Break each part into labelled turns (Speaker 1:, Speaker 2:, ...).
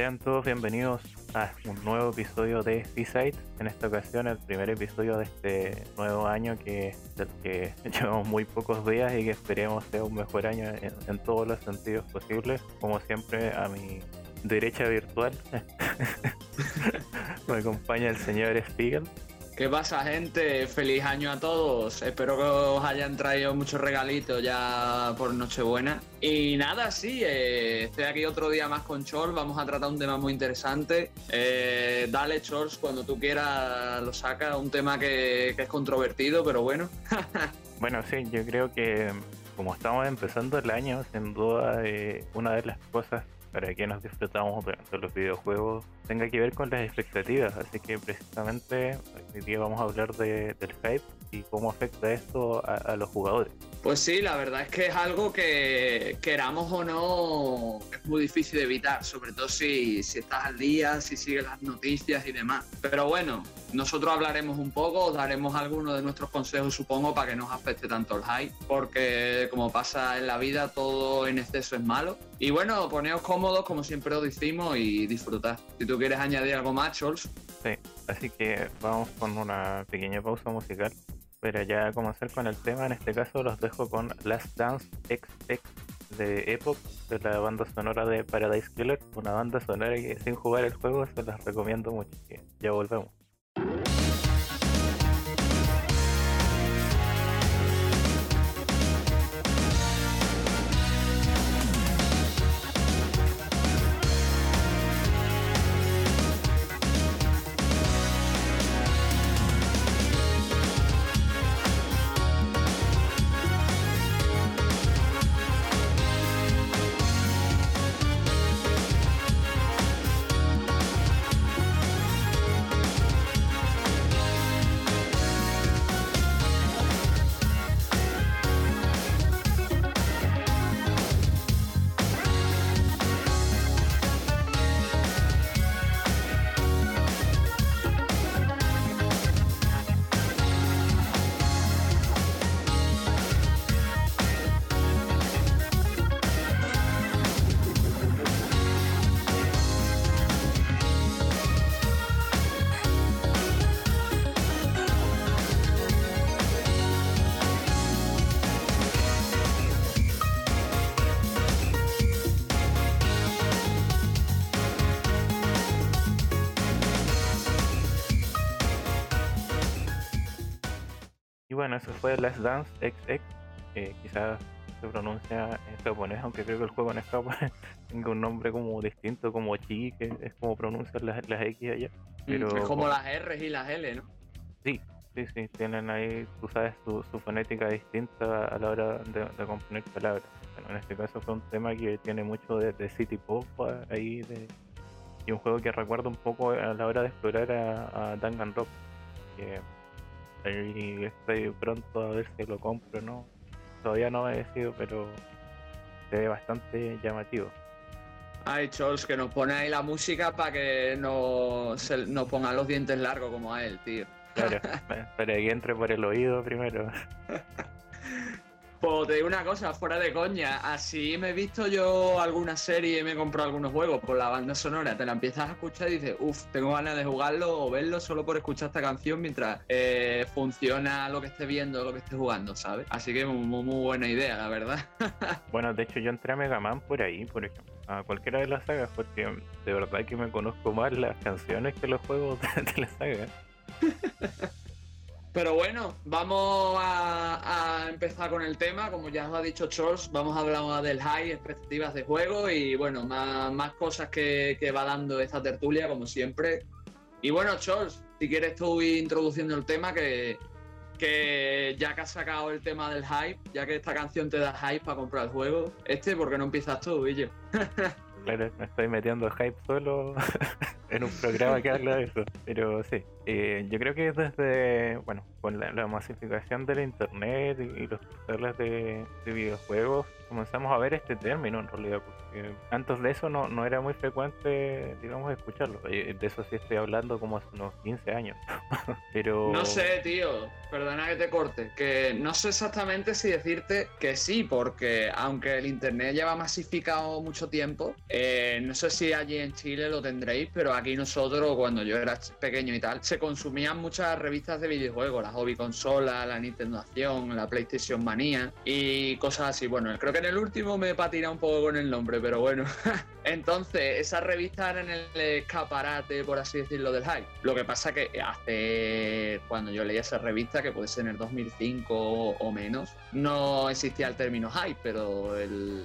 Speaker 1: Sean todos bienvenidos a un nuevo episodio de Seaside. En esta ocasión, el primer episodio de este nuevo año que del que llevamos muy pocos días y que esperemos sea un mejor año en, todos los sentidos posibles. Como siempre, a mi derecha virtual me acompaña el señor Spiegel.
Speaker 2: ¿Qué pasa, gente? Feliz año a todos. Espero que os hayan traído muchos regalitos ya por Nochebuena. Y nada, sí, eh, estoy aquí otro día más con Chol. Vamos a tratar un tema muy interesante. Eh, dale, Chols, cuando tú quieras lo sacas. Un tema que, es controvertido, pero bueno.
Speaker 1: bueno, sí, yo creo que como estamos empezando el año, sin duda, eh, una de las cosas para que nos disfrutamos durante los videojuegos tenga que ver con las expectativas. Así que precisamente hoy día vamos a hablar de, del hype y cómo afecta esto a, los jugadores.
Speaker 2: Pues sí, la verdad es que es algo que queramos o no es muy difícil de evitar, sobre todo si, si estás al día, si sigues las noticias y demás. Pero bueno, nosotros hablaremos un poco, os daremos algunos de nuestros consejos, supongo, para que no os afecte tanto el hype, porque como pasa en la vida, todo en exceso es malo. Y bueno, poneos cómodos, como siempre os decimos, y disfrutad. Si tú quieres añadir algo más, Chols.
Speaker 1: Sí, así que vamos con una pequeña pausa musical. Pero ya comenzar con el tema, en este caso los dejo con Last Dance XX de Epoch, de la banda sonora de Paradise Killer, una banda sonora que sin jugar el juego se las recomiendo mucho. Ya volvemos. Bueno, eso fue Last Dance XX. quizás se pronuncia en japonés, aunque creo que el juego en japonés tenga un nombre como distinto, como Chi, que es como pronuncian las, las X allá.
Speaker 2: Mm, Pero, es como las R y las L, ¿no?
Speaker 1: Sí, sí, sí, tienen ahí, tú sabes, su, fonética distinta a la hora de, componer palabras. Bueno, en este caso fue un tema que tiene mucho de, City Pop ahí, de, y un juego que recuerda un poco a la hora de explorar a, a Danganronpa. Que y estoy pronto a ver si lo compro no. Todavía no me he decidido, pero se ve bastante llamativo.
Speaker 2: Ay, Chols, que nos pone ahí la música para que nos, nos pongan los dientes largos como a él, tío.
Speaker 1: Claro, pero que entre por el oído primero.
Speaker 2: Pues te digo una cosa, fuera de coña, así me he visto yo alguna serie y me he comprado algunos juegos por la banda sonora, te la empiezas a escuchar y dices, uff, tengo ganas de jugarlo o verlo solo por escuchar esta canción mientras eh, funciona lo que esté viendo, lo que esté jugando, ¿sabes? Así que muy, muy buena idea, la verdad.
Speaker 1: bueno, de hecho yo entré a Mega Man por ahí, por ejemplo, a cualquiera de las sagas, porque de verdad que me conozco más las canciones que los juegos de la saga.
Speaker 2: Pero bueno, vamos a, empezar con el tema. Como ya os ha dicho Charles, vamos a hablar del high, expectativas de juego y bueno, más, cosas que, va dando esta tertulia, como siempre. Y bueno, Charles, si quieres tú ir introduciendo el tema, que, que ya que has sacado el tema del hype, ya que esta canción te da hype para comprar el juego, este, ¿por qué no empiezas tú, Billo?
Speaker 1: Claro, me estoy metiendo hype solo en un programa que habla de eso. Pero sí, eh, yo creo que desde, bueno, con la, masificación del internet y, los portales de, videojuegos, comenzamos a ver este término en realidad, porque antes de eso no, no era muy frecuente, digamos, escucharlo. De eso sí estoy hablando como hace unos 15 años. Pero...
Speaker 2: No sé, tío, perdona que te corte, que no sé exactamente si decirte que sí, porque aunque el internet lleva masificado mucho tiempo, eh, no sé si allí en Chile lo tendréis, pero aquí nosotros, cuando yo era pequeño y tal, se consumían muchas revistas de videojuegos, la Hobby Consola, la Nintendo Acción, la PlayStation Manía y cosas así. Bueno, creo que en el último me he patinado un poco con el nombre, pero bueno. Entonces, esas revistas eran el escaparate, por así decirlo, del hype. Lo que pasa que hace, cuando yo leía esa revista, que puede ser en el 2005 o menos, no existía el término hype, pero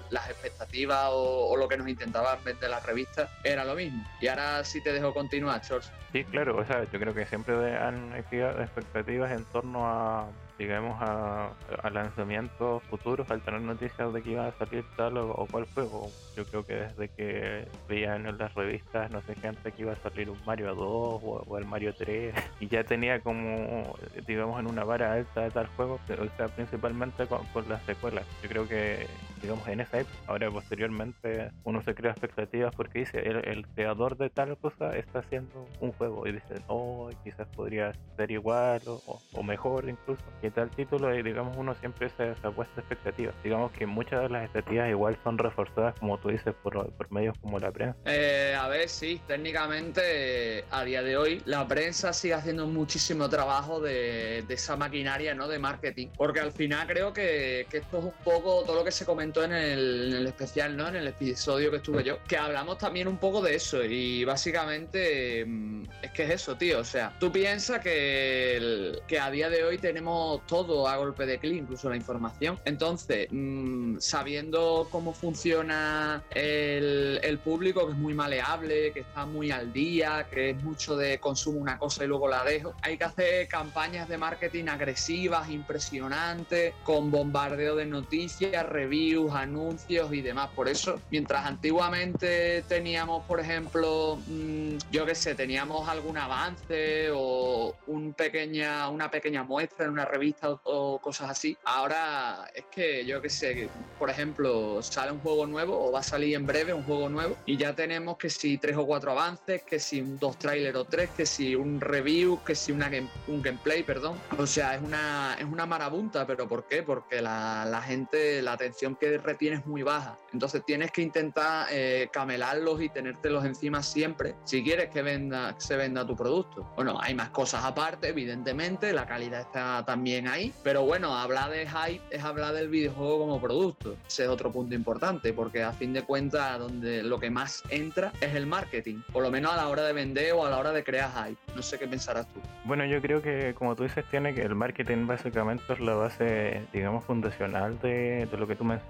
Speaker 2: las expectativas o, lo que nos intentaban vender las revistas era lo mismo. Y ahora sí te dejo continuar, George.
Speaker 1: Sí, claro, o sea, yo creo que siempre han existido expectativas en torno a digamos, a, lanzamientos futuros al tener noticias de que iba a salir tal o, cual juego. Yo creo que desde que veían en las revistas, no sé, gente que iba a salir un Mario 2 o, el Mario 3 y ya tenía como, digamos, en una vara alta de tal juego, o sea, principalmente con, las secuelas. Yo creo que, digamos, en esa época, ahora posteriormente, uno se crea expectativas porque dice, el, creador de tal cosa está haciendo un juego y dice, oh, quizás podría ser igual o, o mejor incluso tal título y digamos uno siempre se, se ha puesto expectativas. Digamos que muchas de las expectativas igual son reforzadas, como tú dices, por, por medios como la prensa.
Speaker 2: Eh, a ver, sí, técnicamente a día de hoy la prensa sigue haciendo muchísimo trabajo de, de esa maquinaria ¿no? de marketing, porque al final creo que, que, esto es un poco todo lo que se comentó en el, en el especial, ¿no? en el episodio que estuve yo, que hablamos también un poco de eso y básicamente mm, es que es eso, tío, o sea, tú piensas que, que a día de hoy tenemos todo a golpe de clic, incluso la información. Entonces, mm, sabiendo cómo funciona el, el, público, que es muy maleable, que está muy al día, que es mucho de consumo una cosa y luego la dejo, hay que hacer campañas de marketing agresivas, impresionantes, con bombardeo de noticias, reviews, anuncios y demás. Por eso, mientras antiguamente teníamos, por ejemplo, mm, yo qué sé, teníamos algún avance o un pequeña, una pequeña muestra en una revista, o, cosas así. Ahora es que yo que sé, por ejemplo, sale un juego nuevo o va a salir en breve un juego nuevo y ya tenemos que si tres o cuatro avances, que si dos trailers o tres, que si un review, que si una un gameplay, perdón. O sea, es una, es una marabunta, pero ¿por qué? Porque la, la gente, la atención que retiene es muy baja. Entonces tienes que intentar eh, camelarlos y tenértelos encima siempre si quieres que venda, se venda tu producto. Bueno, hay más cosas aparte, evidentemente, la calidad está también ahí. Pero bueno, hablar de hype es hablar del videojuego como producto. Ese es otro punto importante, porque a fin de cuentas, donde lo que más entra es el marketing, por lo menos a la hora de vender o a la hora de crear hype. No sé qué pensarás tú.
Speaker 1: Bueno, yo creo que, como tú dices, tiene que el marketing básicamente es la base, digamos, fundacional de, de lo que tú mencionas,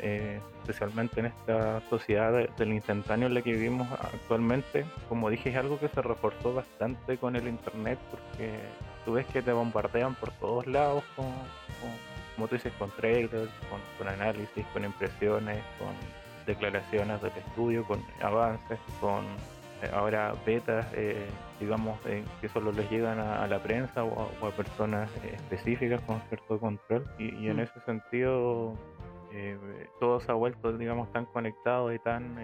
Speaker 1: eh, especialmente en esta sociedad del instantáneo en la que vivimos actualmente. Como dije, es algo que se reforzó bastante con el internet, porque tú ves que te bombardean por todos lados con, como tú dices, con trailers, con, análisis, con impresiones, con declaraciones del estudio, con avances, con eh, ahora betas, eh, digamos, eh, que solo les llegan a, la prensa o a, personas específicas con cierto control. Y, en mm. ese sentido, todo se ha vuelto, digamos, tan conectado y tan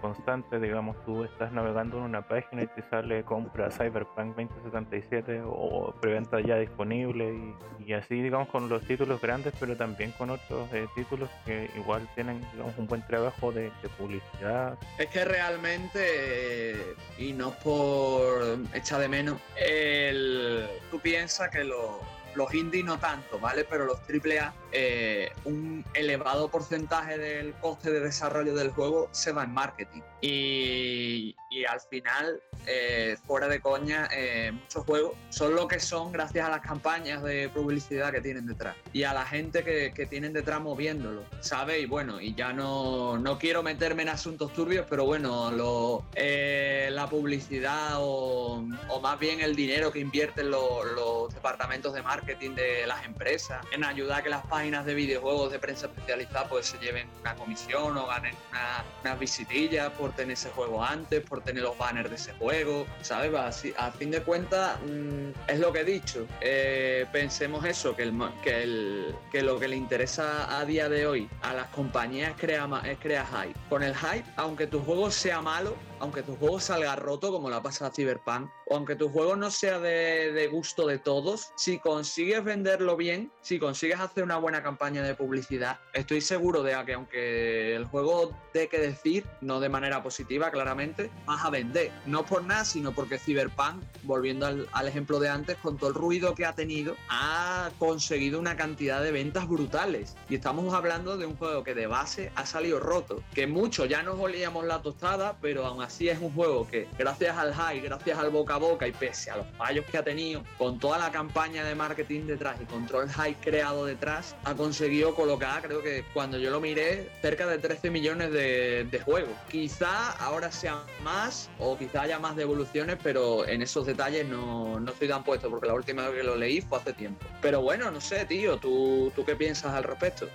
Speaker 1: constante, digamos, tú estás navegando en una página y te sale compra Cyberpunk 2077 o preventa ya disponible y, así, digamos, con los títulos grandes, pero también con otros eh, títulos que igual tienen, digamos, un buen trabajo de, publicidad.
Speaker 2: Es que realmente, y no por echar de menos, el, tú piensas que lo los indie no tanto, ¿vale? Pero los AAA, eh, un elevado porcentaje del coste de desarrollo del juego se va en marketing. Y Y al final, eh, fuera de coña, eh, muchos juegos son lo que son gracias a las campañas de publicidad que tienen detrás y a la gente que, que tienen detrás moviéndolo, ¿sabes? Y bueno, y ya no, no quiero meterme en asuntos turbios, pero bueno, lo, eh, la publicidad o, o, más bien el dinero que invierten los, departamentos de marketing de las empresas en ayudar a que las páginas de videojuegos de prensa especializada pues se lleven una comisión o ganen una, unas visitillas por tener ese juego antes, por tener los banners de ese juego, ¿sabes? Así, a fin de cuentas, mmm, es lo que he dicho. Eh, pensemos eso, que, el, que, que lo que le interesa a día de hoy a las compañías es crear, es crear hype. Con el hype, aunque tu juego sea malo, aunque tu juego salga roto, como la pasa a Cyberpunk, o aunque tu juego no sea de, de, gusto de todos, si consigues venderlo bien, si consigues hacer una buena campaña de publicidad, estoy seguro de que aunque el juego dé que decir, no de manera positiva, claramente, vas a vender. No por nada, sino porque Cyberpunk, volviendo al, al ejemplo de antes, con todo el ruido que ha tenido, ha conseguido una cantidad de ventas brutales. Y estamos hablando de un juego que de base ha salido roto, que mucho ya nos olíamos la tostada, pero aún así es un juego que gracias al high, gracias al boca a boca y pese a los fallos que ha tenido, con toda la campaña de marketing detrás y con todo el high creado detrás, ha conseguido colocar, creo que cuando yo lo miré, cerca de 13 millones de, de juegos. Quizá ahora sea más o quizá haya más devoluciones, pero en esos detalles no, no estoy tan puesto porque la última vez que lo leí fue hace tiempo. Pero bueno, no sé, tío, ¿tú, tú qué piensas al respecto?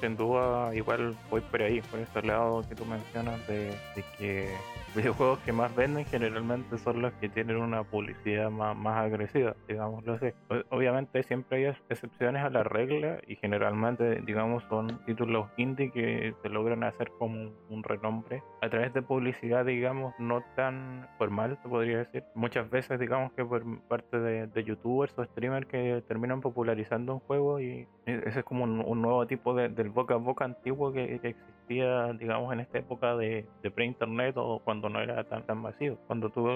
Speaker 1: Sin duda, igual voy por ahí, por ese lado que tú mencionas de, de que videojuegos que más venden generalmente son los que tienen una publicidad más, más agresiva, digámoslo así. Obviamente siempre hay excepciones a la regla y generalmente, digamos, son títulos indie que se logran hacer como un renombre a través de publicidad, digamos, no tan formal, se podría decir. Muchas veces, digamos que por parte de, de youtubers o streamers que terminan popularizando un juego y ese es como un, un nuevo tipo de, del boca a boca antiguo que, que existía, digamos, en esta época de, de pre-internet o cuando no era tan, tan masivo. Cuando tú,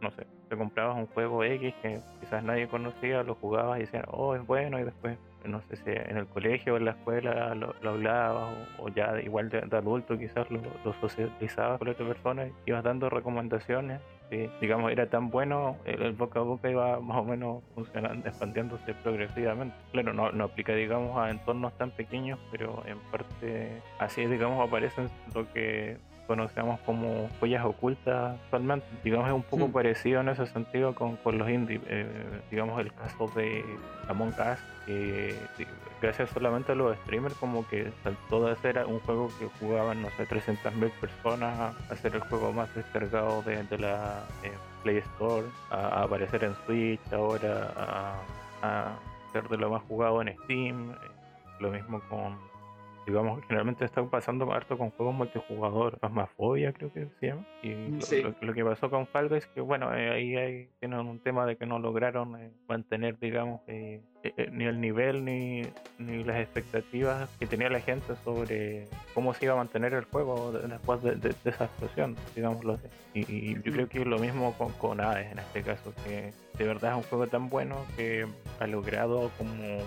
Speaker 1: no sé, te comprabas un juego X que quizás nadie conocía, lo jugabas y decían, oh, es bueno, y después, no sé si en el colegio o en la escuela lo, lo hablabas, o, o, ya igual de, de adulto quizás lo, lo, socializabas con otras personas, ibas dando recomendaciones. Y, digamos, era tan bueno, el, el, boca a boca iba más o menos funcionando, expandiéndose progresivamente. Claro, no, no aplica, digamos, a entornos tan pequeños, pero en parte así, digamos, aparecen lo que conocemos como joyas ocultas actualmente. Digamos, es un poco
Speaker 2: Hmm.
Speaker 1: mm. parecido en ese sentido con, con los indies. Eh, digamos, el caso de Among Us, que gracias solamente a los streamers, como que saltó de ser un juego que jugaban, no sé, 300.000 personas a, ser el juego más descargado de, de la eh, Play Store, a, a, aparecer en Switch, ahora a, a, ser de lo más jugado en Steam. Eh, lo mismo con digamos, generalmente está pasando harto con juegos multijugador, Phasmophobia creo que se llama. Y
Speaker 2: sí.
Speaker 1: lo, lo, que pasó con Fall Guys, que bueno, eh, ahí hay, tienen un tema de que no lograron eh, mantener, digamos, eh, ni el nivel ni, ni, las expectativas que tenía la gente sobre cómo se iba a mantener el juego después de, de, de esa explosión, digámoslo así. Y, y, yo creo que es lo mismo con, con Hades en este caso, que de verdad es un juego tan bueno que ha logrado como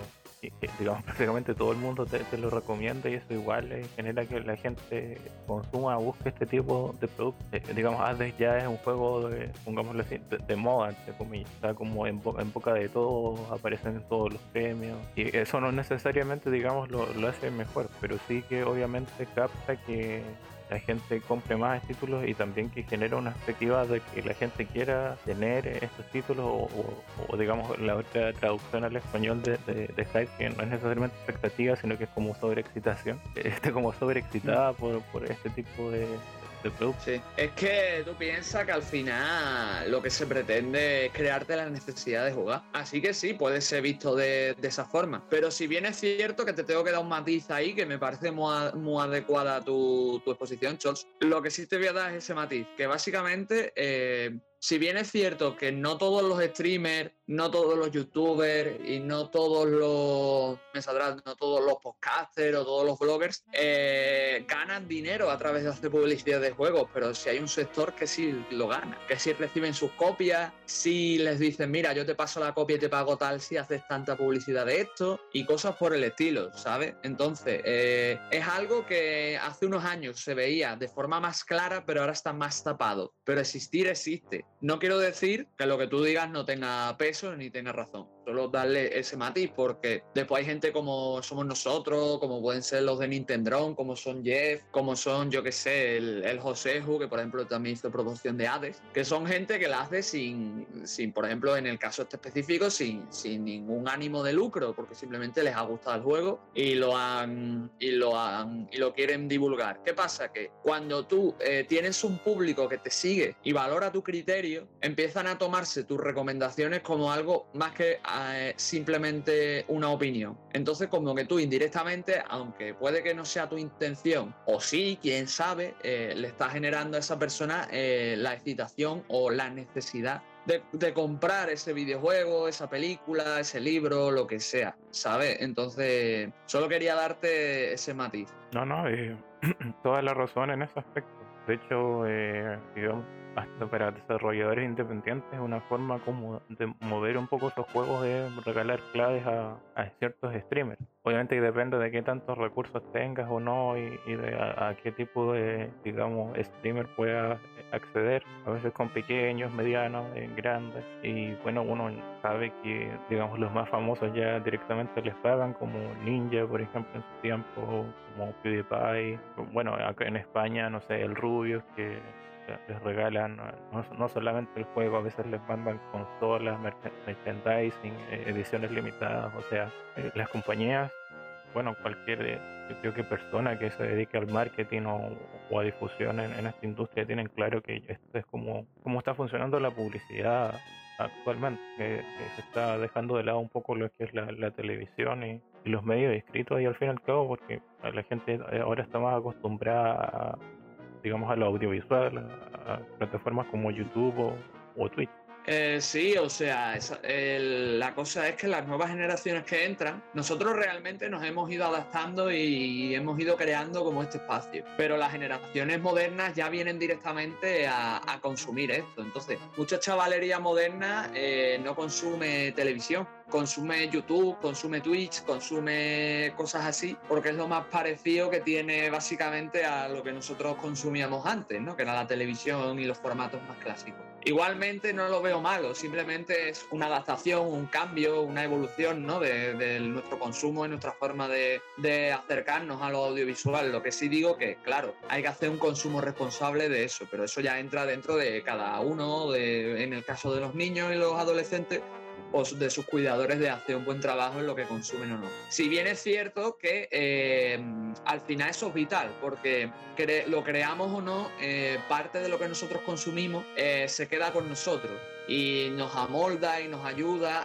Speaker 1: digamos prácticamente todo el mundo te, lo recomienda y eso igual eh, genera que la gente consuma busque este tipo de productos. Eh, digamos Hades ya es un juego de pongámoslo así de, moda entre comillas. Está como en, bo en, boca de todos aparecen en todos los premios y eso no necesariamente digamos lo hace mejor pero sí que obviamente capta que la gente compre más títulos y también que genera una expectativa de que la gente quiera tener estos títulos o, o, o digamos la otra traducción al español de, de, de, Hype que no es necesariamente expectativa sino que es como sobreexcitación. Esté como sobreexcitada por, por este tipo de,
Speaker 2: Sí. Es que tú piensas que al final lo que se pretende es crearte la necesidad de jugar. Así que sí, puede ser visto de, esa forma. Pero si bien es cierto que te tengo que dar un matiz ahí que me parece muy, adecuada tu, tu exposición, Chols, lo que sí te voy a dar es ese matiz, que básicamente... Eh, si bien es cierto que no todos los streamers, no todos los youtubers y no todos los, me saldrán, no todos los podcasters o todos los bloggers eh, ganan dinero a través de hacer publicidad de juegos, pero si hay un sector que sí lo gana, que sí reciben sus copias, si les dicen, mira, yo te paso la copia y te pago tal si haces tanta publicidad de esto y cosas por el estilo, ¿sabes? Entonces, eh, es algo que hace unos años se veía de forma más clara, pero ahora está más tapado. Pero existir existe. No quiero decir que lo que tú digas no tenga peso ni tenga razón. Solo darle ese matiz porque después hay gente como somos nosotros, como pueden ser los de Nintendo, como son Jeff, como son, yo que sé, el, el Joseju, que por ejemplo también hizo producción de Hades, que son gente que la hace sin, sin por ejemplo, en el caso este específico, sin, sin ningún ánimo de lucro, porque simplemente les ha gustado el juego y lo han, y lo han, y lo quieren divulgar. ¿Qué pasa? Que cuando tú eh, tienes un público que te sigue y valora tu criterio, empiezan a tomarse tus recomendaciones como algo más que eh, simplemente una opinión. Entonces, como que tú indirectamente, aunque puede que no sea tu intención, o sí, quién sabe, eh, le está generando a esa persona la excitación o la necesidad de, comprar ese videojuego, esa película, ese libro, lo que sea, ¿sabes? Entonces, solo quería darte ese matiz.
Speaker 1: No, no, eh, toda la razón en ese aspecto. De hecho, eh, digamos, hasta para desarrolladores independientes una forma como de mover un poco esos juegos es regalar claves a, ciertos streamers. Obviamente depende de qué tantos recursos tengas o no y, de a, qué tipo de, digamos, streamer puedas acceder. A veces con pequeños, medianos, grandes. Y bueno, uno sabe que, digamos, los más famosos ya directamente les pagan, como Ninja, por ejemplo, en su tiempo, como PewDiePie. Bueno, acá en España, no sé, el Rubio, que les regalan no, solamente el juego, a veces les mandan consolas, merchandising, eh, ediciones limitadas, o sea, eh, las compañías, bueno, cualquier, eh, creo que persona que se dedique al marketing o, a difusión en, esta industria tienen claro que esto es como, cómo está funcionando la publicidad actualmente, que, se está dejando de lado un poco lo que es la, televisión y, los medios escritos y al fin y al cabo porque la gente ahora está más acostumbrada a digamos, a lo audiovisual, a, plataformas como YouTube o, Twitch.
Speaker 2: Eh, sí, o sea, la cosa es que las nuevas generaciones que entran, nosotros realmente nos hemos ido adaptando y hemos ido creando como este espacio, pero las generaciones modernas ya vienen directamente a, consumir esto. Entonces, mucha chavalería moderna eh, no consume televisión, consume YouTube, consume Twitch, consume cosas así, porque es lo más parecido que tiene básicamente a lo que nosotros consumíamos antes, ¿no? que era la televisión y los formatos más clásicos. Igualmente no lo veo malo, simplemente es una adaptación, un cambio, una evolución ¿no? de, nuestro consumo y nuestra forma de, de, acercarnos a lo audiovisual. Lo que sí digo que, claro, hay que hacer un consumo responsable de eso, pero eso ya entra dentro de cada uno, de, en el caso de los niños y los adolescentes, o de sus cuidadores de hacer un buen trabajo en lo que consumen o no. Si bien es cierto que eh, al final eso es vital, porque lo creamos o no, eh, parte de lo que nosotros consumimos eh, se queda con nosotros y nos amolda y nos ayuda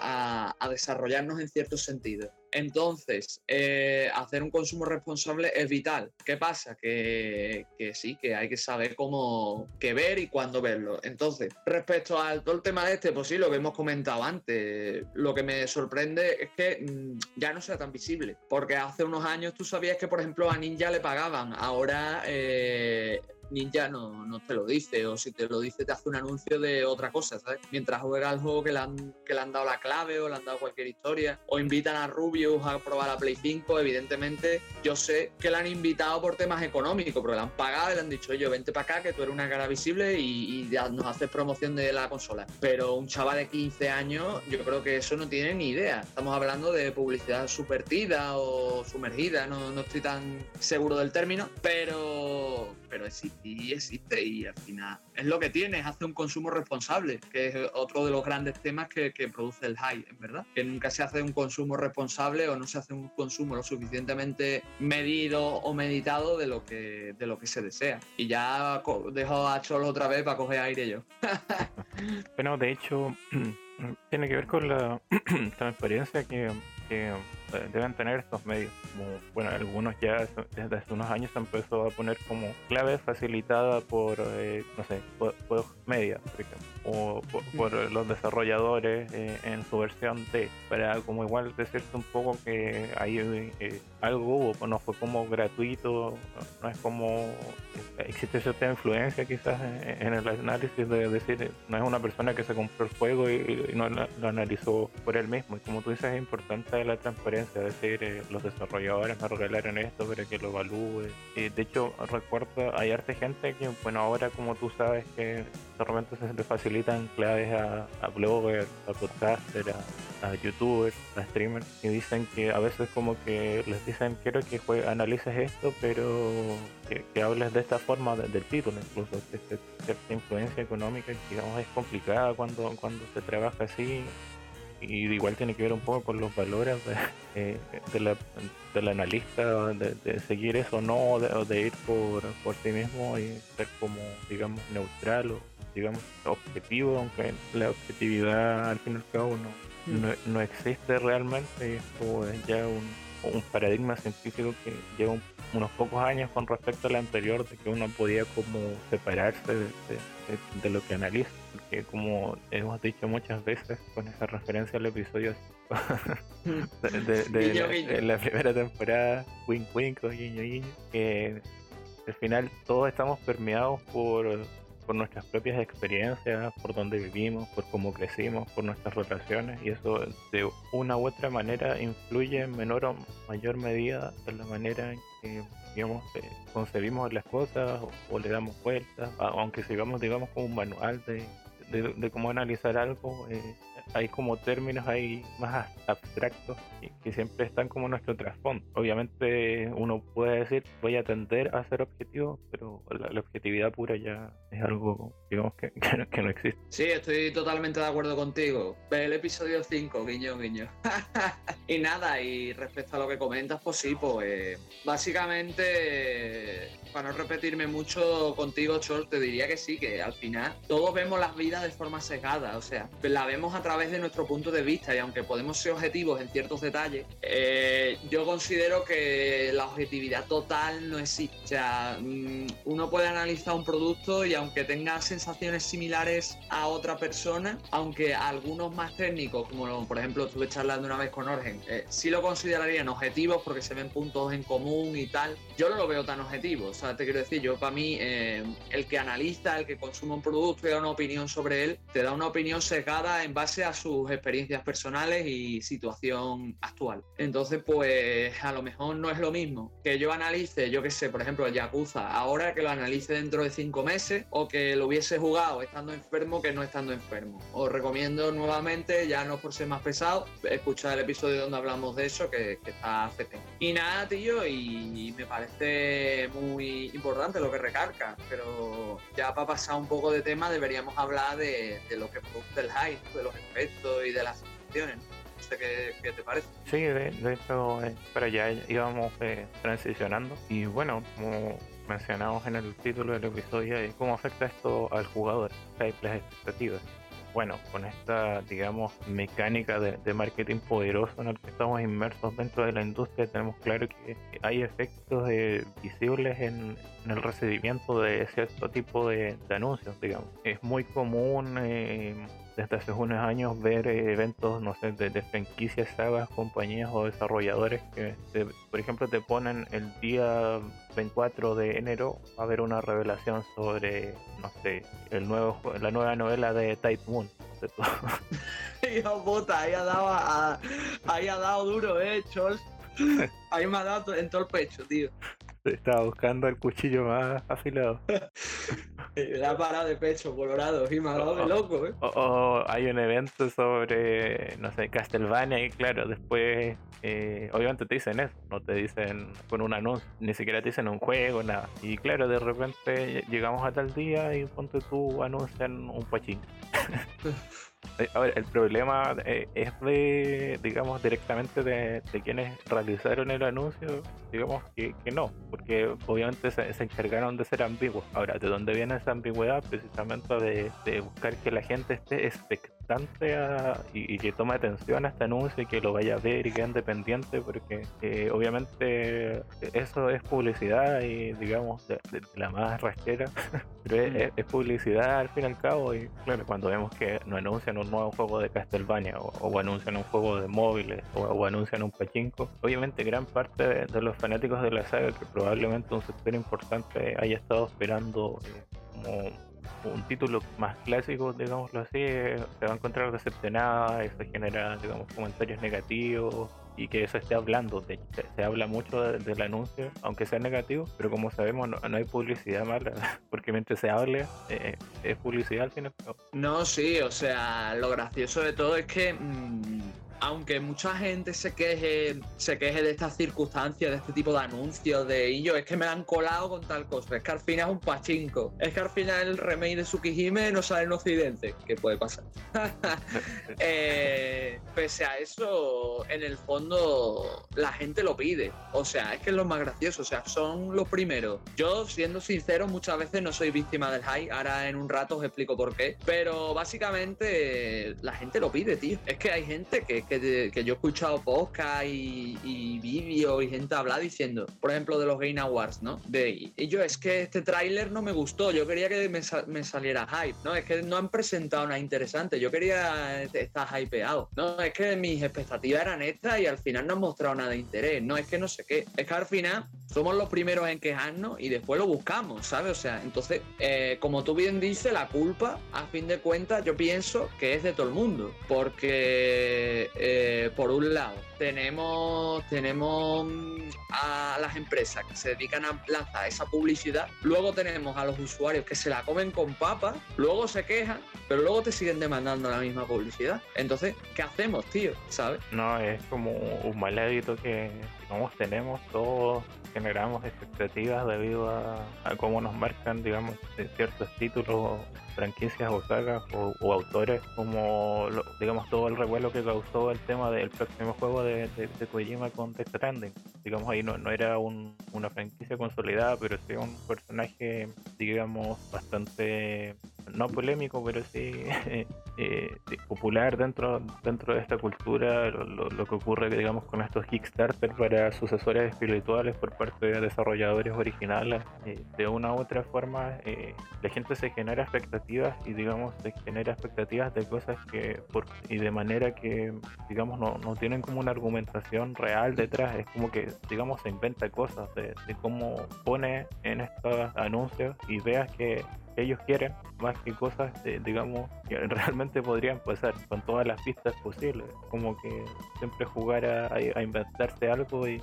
Speaker 2: a, desarrollarnos en ciertos sentidos. Entonces, eh, hacer un consumo responsable es vital. ¿Qué pasa? Que, sí, que hay que saber cómo qué ver y cuándo verlo. Entonces, respecto al todo el tema de este, pues sí, lo que hemos comentado antes, lo que me sorprende es que mm, ya no sea tan visible. Porque hace unos años tú sabías que, por ejemplo, a Ninja le pagaban. Ahora eh, Ninja no, no, te lo dice, o si te lo dice te hace un anuncio de otra cosa, ¿sabes? Mientras juega el juego que le, han, que le han dado la clave o le han dado cualquier historia, o invitan a Rubius a probar la Play 5, evidentemente yo sé que le han invitado por temas económicos, porque le han pagado y le han dicho, oye, vente para acá, que tú eres una cara visible y, y ya nos haces promoción de la consola. Pero un chaval de 15 años, yo creo que eso no tiene ni idea. Estamos hablando de publicidad supertida o sumergida, no, no estoy tan seguro del término, pero pero existe y existe y al final es lo que tiene, hace un consumo responsable, que es otro de los grandes temas que, produce el high, en verdad, que nunca se hace un consumo responsable o no se hace un consumo lo suficientemente medido o meditado de lo que, de lo que se desea. Y ya dejo a Cholo otra vez para coger aire yo.
Speaker 1: bueno, de hecho, Tiene que ver con la transparencia que, que deben tener estos medios. Como, bueno, algunos ya desde hace unos años se empezó a poner como clave facilitada por, eh, no sé, por, media, por ejemplo, o por, los desarrolladores eh, en su versión D, para como igual decirte un poco que ahí algo hubo, pues no fue como gratuito, no es como existe cierta influencia quizás en, el análisis de decir, no es una persona que se compró el juego y, no lo analizó por él mismo, y como tú dices es importante la transparencia es decir, eh, los desarrolladores me regalaron esto para que lo evalúe. De hecho, recuerdo, hay arte gente que, bueno, ahora como tú sabes que realmente se le facilitan claves a, bloggers, a podcasters, a, youtubers, a streamers, y dicen que a veces como que les dicen quiero que analices esto, pero que, hables de esta forma del título, incluso cierta influencia económica, digamos, es complicada cuando, cuando se trabaja así y igual tiene que ver un poco con los valores de, eh, la, del analista, de, seguir eso o no, o de, ir por, por sí mismo y ser como, digamos, neutral o, digamos, objetivo, aunque la objetividad al fin y al cabo no, mm. no, existe realmente. Y esto es ya un, un paradigma científico que lleva unos pocos años con respecto al anterior, de que uno podía como separarse de, lo que analiza, porque como hemos dicho muchas veces con esa referencia al episodio de, la, primera temporada, Wink Wink o Guiño Guiño, que al final todos estamos permeados por por nuestras propias experiencias, por dónde vivimos, por cómo crecimos, por nuestras relaciones y eso de una u otra manera influye en menor o mayor medida en la manera en que digamos, eh, concebimos las cosas o, le damos vueltas, aunque sigamos digamos como un manual de, de, cómo analizar algo, eh, hay como términos ahí más abstractos que, siempre están como nuestro trasfondo. Obviamente uno puede decir voy a tender a ser objetivo, pero la, objetividad pura ya es algo, digamos, que, que, no, existe.
Speaker 2: Sí, estoy totalmente de acuerdo contigo. Ve el episodio 5, guiño, guiño. y nada, y respecto a lo que comentas, pues sí, pues básicamente, para no repetirme mucho contigo, Chor, te diría que sí, que al final todos vemos las vidas de forma sesgada, o sea, la vemos a través de nuestro punto de vista y aunque podemos ser objetivos en ciertos detalles, eh, yo considero que la objetividad total no existe. O sea, mm, uno puede analizar un producto y aunque tenga sensaciones similares a otra persona, aunque algunos más técnicos, como por ejemplo estuve charlando una vez con Orgen, eh, sí lo considerarían objetivos porque se ven puntos en común y tal, yo no lo veo tan objetivo. O sea, te quiero decir, yo para mí, eh, el que analiza, el que consume un producto y da una opinión sobre él, te da una opinión sesgada en base a sus experiencias personales y situación actual. Entonces, pues a lo mejor no es lo mismo que yo analice, yo qué sé, por ejemplo, el Yakuza, ahora que lo analice dentro de cinco meses o que lo hubiese jugado estando enfermo que no estando enfermo. Os recomiendo nuevamente, ya no por ser más pesado, escuchar el episodio donde hablamos de eso, que, está CT. Y nada, tío, y me parece muy importante lo que recarga, pero ya para pasar un poco de tema deberíamos hablar de, lo que produce el hype, de los efectos y de las sensaciones. No sé qué, te parece.
Speaker 1: Sí, de, hecho, eh, pero ya íbamos eh, transicionando. Y bueno, como mencionamos en el título del episodio, eh, ¿cómo afecta esto al jugador? Las expectativas bueno, con esta, digamos, mecánica de, marketing poderoso en el que estamos inmersos dentro de la industria, tenemos claro que hay efectos visibles en, el recibimiento de cierto tipo de, anuncios, digamos. Es muy común eh, desde hace unos años ver eh, eventos, no sé, de, franquicias, sagas, compañías o desarrolladores que, por ejemplo, te ponen el día 24 de enero a haber una revelación sobre, no sé, el nuevo, la nueva novela de Type Moon.
Speaker 2: Hijo puta, ahí ha dado, ahí ha dado duro, eh, Chols. Ahí me ha dado en todo el pecho, tío.
Speaker 1: Estaba buscando el cuchillo más afilado.
Speaker 2: La parado de pecho colorado y me ha dado de loco, ¿eh?
Speaker 1: O, hay un evento sobre, no sé, Castlevania y claro, después, eh, obviamente te dicen eso, no te dicen con un anuncio, ni siquiera te dicen un juego, nada. Y claro, de repente llegamos a tal día y ponte tú anuncian un pachín. Eh, a ver, el problema eh, es de, digamos, directamente de, quienes realizaron el anuncio, digamos que, que no, porque obviamente se, encargaron de ser ambiguos. Ahora, ¿de dónde viene esa ambigüedad? Precisamente de, de buscar que la gente esté expectante y, que tome atención a este anuncio y que lo vaya a ver y que ande pendiente, porque eh, obviamente eso es publicidad y, digamos, de, la más rasquera, pero mm. es, publicidad al fin y al cabo. Y claro, cuando vemos que no anuncian un nuevo juego de Castlevania o, anuncian un juego de móviles o, anuncian un pachinko, obviamente gran parte de, los fanáticos de la saga, que probablemente un sector importante haya estado esperando como un título más clásico, digámoslo así, eh, se va a encontrar decepcionada, eso genera, digamos, comentarios negativos y que eso esté hablando. De, se, habla mucho del anuncio, aunque sea negativo, pero como sabemos, no, hay publicidad mala, porque mientras se hable, eh, es publicidad al final.
Speaker 2: No, sí, o sea, lo gracioso de todo es que. Mm, aunque mucha gente se queje, se queje de estas circunstancias, de este tipo de anuncios, de ellos, es que me han colado con tal cosa, es que al final es un pachinko, es que al final el remake de Tsukihime no sale en Occidente, ¿qué puede pasar? Eh, pese a eso, en el fondo la gente lo pide, o sea, es que es lo más gracioso, o sea, son los primeros. Yo, siendo sincero, muchas veces no soy víctima del hype, ahora en un rato os explico por qué, pero básicamente la gente lo pide, tío. Es que hay gente que que, yo he escuchado podcast y, y vídeos y gente hablar diciendo, por ejemplo, de los Game Awards, ¿no? De yo es que este tráiler no me gustó, yo quería que me, saliera hype, ¿no? Es que no han presentado nada interesante, yo quería estar hypeado, ¿no? Es que mis expectativas eran estas y al final no han mostrado nada de interés, ¿no? Es que no sé qué, es que al final somos los primeros en quejarnos y después lo buscamos, ¿sabes? O sea, entonces, eh, como tú bien dices, la culpa, a fin de cuentas, yo pienso que es de todo el mundo, porque eh, por un lado, tenemos, tenemos mm, a las empresas que se dedican a lanzar esa publicidad, luego tenemos a los usuarios que se la comen con papas, luego se quejan, pero luego te siguen demandando la misma publicidad. Entonces, ¿qué hacemos, tío? ¿Sabes?
Speaker 1: No, es como un mal que, digamos, tenemos todos generamos expectativas debido a, cómo nos marcan, digamos, ciertos títulos, franquicias o sagas o, autores, como, digamos, todo el revuelo que causó el tema del próximo juego de, de, Kojima con Death Stranding. Digamos, ahí no, no era una franquicia consolidada, pero sí un personaje, digamos, bastante no polémico, pero sí eh, popular dentro, dentro de esta cultura, lo, que ocurre, digamos, con estos Kickstarter para sucesores espirituales por parte de desarrolladores originales. Eh, de una u otra forma, eh, la gente se genera expectativas y, digamos, se genera expectativas de cosas que, por, y de manera que, digamos, no, no tienen como una argumentación real detrás, es como que, digamos, se inventa cosas de, de cómo pone en estos anuncios ideas que ellos quieren, más que cosas, digamos, que realmente podrían pasar con todas las pistas posibles. Como que siempre jugar a inventarse algo y, eh,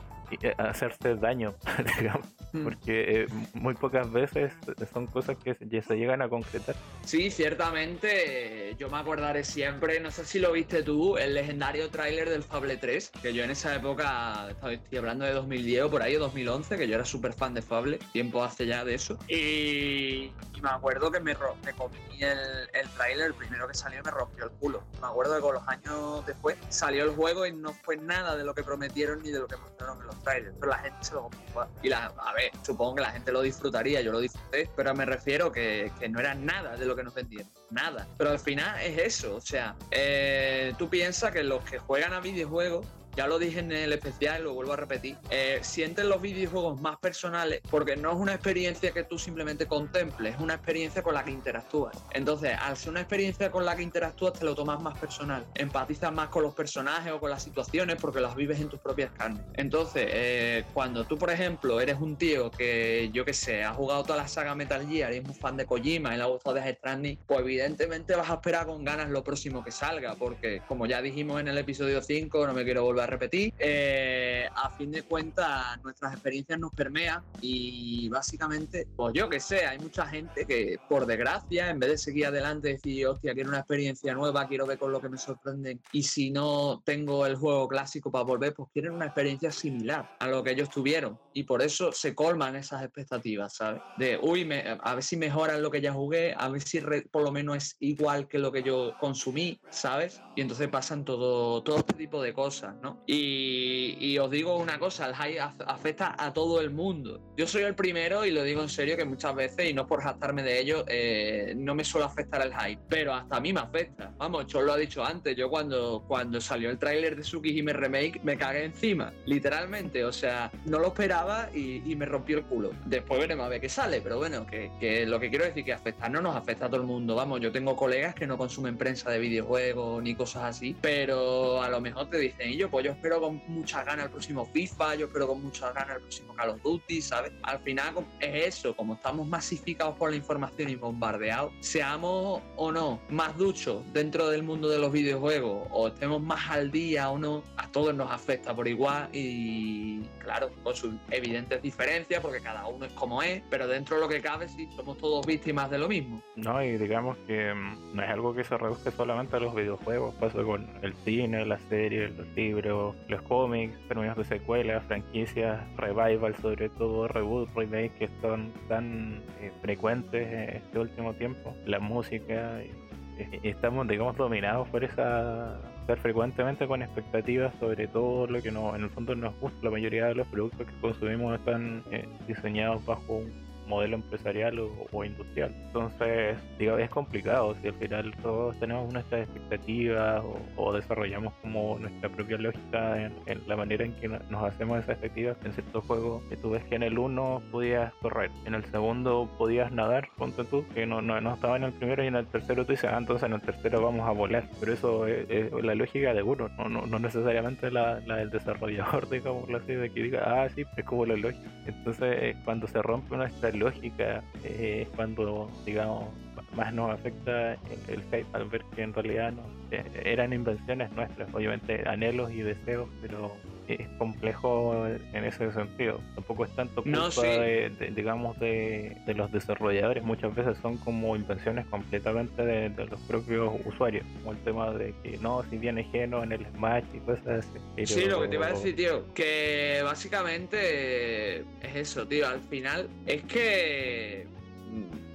Speaker 1: hacerse daño, digamos, mm. porque eh, muy pocas veces son cosas que se, se, llegan a concretar.
Speaker 2: Sí, ciertamente, yo me acordaré siempre, no sé si lo viste tú, el legendario tráiler del Fable 3, que yo en esa época, estoy hablando de 2010 o por ahí, 2011, que yo era súper fan de Fable, tiempo hace ya de eso, y, me acuerdo que me, me comí el, el tráiler, el primero que salió me rompió el culo. Me acuerdo que con los años después salió el juego y no fue nada de lo que prometieron ni de lo que mostraron en los pero la gente se lo compró. Y la, a ver, supongo que la gente lo disfrutaría, yo lo disfruté, pero me refiero que, que no era nada de lo que nos vendieron, nada. Pero al final es eso, o sea, eh, tú piensas que los que juegan a videojuegos ya lo dije en el especial lo vuelvo a repetir, eh, sienten los videojuegos más personales porque no es una experiencia que tú simplemente contemples, es una experiencia con la que interactúas. Entonces, al ser una experiencia con la que interactúas, te lo tomas más personal, empatizas más con los personajes o con las situaciones porque las vives en tus propias carnes. Entonces, eh, cuando tú, por ejemplo, eres un tío que, yo qué sé, ha jugado toda la saga Metal Gear y es muy fan de Kojima y le ha gustado de Stranding, pues evidentemente vas a esperar con ganas lo próximo que salga porque, como ya dijimos en el episodio 5, no me quiero volver a repetir. Eh, a fin de cuentas, nuestras experiencias nos permean y básicamente, pues yo que sé, hay mucha gente que, por desgracia, en vez de seguir adelante, decir, hostia, quiero una experiencia nueva, quiero ver con lo que me sorprenden y si no tengo el juego clásico para volver, pues quieren una experiencia similar a lo que ellos tuvieron y por eso se colman esas expectativas, ¿sabes? De, uy, a ver si mejoran lo que ya jugué, a ver si por lo menos es igual que lo que yo consumí, ¿sabes? Y entonces pasan todo, todo este tipo de cosas, ¿no? Y, os digo una cosa, el hype afecta a todo el mundo. Yo soy el primero y lo digo en serio que muchas veces, y no por jactarme de ello, eh, no me suele afectar el hype, pero hasta a mí me afecta. Vamos, yo lo ha dicho antes, yo cuando, cuando salió el tráiler de Tsukihime Remake me cagué encima, literalmente, o sea, no lo esperaba y, me rompió el culo. Después veremos a ver qué sale, pero bueno, que, lo que quiero decir que afecta, no nos afecta a todo el mundo, vamos, yo tengo colegas que no consumen prensa de videojuegos ni cosas así, pero a lo mejor te dicen, y yo, pues yo espero con muchas ganas el próximo FIFA, yo espero con muchas ganas el próximo Call of Duty, ¿sabes? Al final es eso, como estamos masificados por la información y bombardeados, seamos o no más duchos dentro del mundo de los videojuegos o estemos más al día o no, a todos nos afecta por igual y claro, con sus evidentes diferencias, porque cada uno es como es, pero dentro de lo que cabe sí somos todos víctimas de lo mismo.
Speaker 1: No, y digamos que mm, no es algo que se reduce solamente a los videojuegos, pasa con el cine, las series, los libros, los cómics, términos de secuelas, franquicias, revival, sobre todo reboot, remake, que son tan eh, frecuentes en este último tiempo, la música, y estamos, digamos, dominados por esa estar frecuentemente con expectativas sobre todo lo que no, en el fondo nos gusta. La mayoría de los productos que consumimos están eh, diseñados bajo un modelo empresarial o, industrial. Entonces, digo, es complicado si al final todos tenemos nuestras expectativas o, desarrollamos como nuestra propia lógica en, la manera en que nos hacemos esas expectativas. En ciertos juegos que tú ves que en el uno podías correr, en el segundo podías nadar, ponte tú, que no, no, no estaba en el primero y en el tercero tú dices, ah, entonces en el tercero vamos a volar. Pero eso es, la lógica de uno, no, no, no necesariamente la, la, del desarrollador, digamos así, de que diga, ah, sí, es como la lógica. Entonces, cuando se rompe nuestra lógica eh, es cuando, digamos, más nos afecta el, el al ver que en realidad no, eh, eran invenciones nuestras, obviamente anhelos y deseos, pero es complejo en ese sentido. Tampoco es tanto culpa de, digamos, de, los desarrolladores. Muchas veces son como invenciones completamente de, los propios usuarios. Como el tema de que no, si viene geno en el Smash y cosas así.
Speaker 2: sí, lo que te iba a decir, tío, que básicamente es eso, tío. Al final es que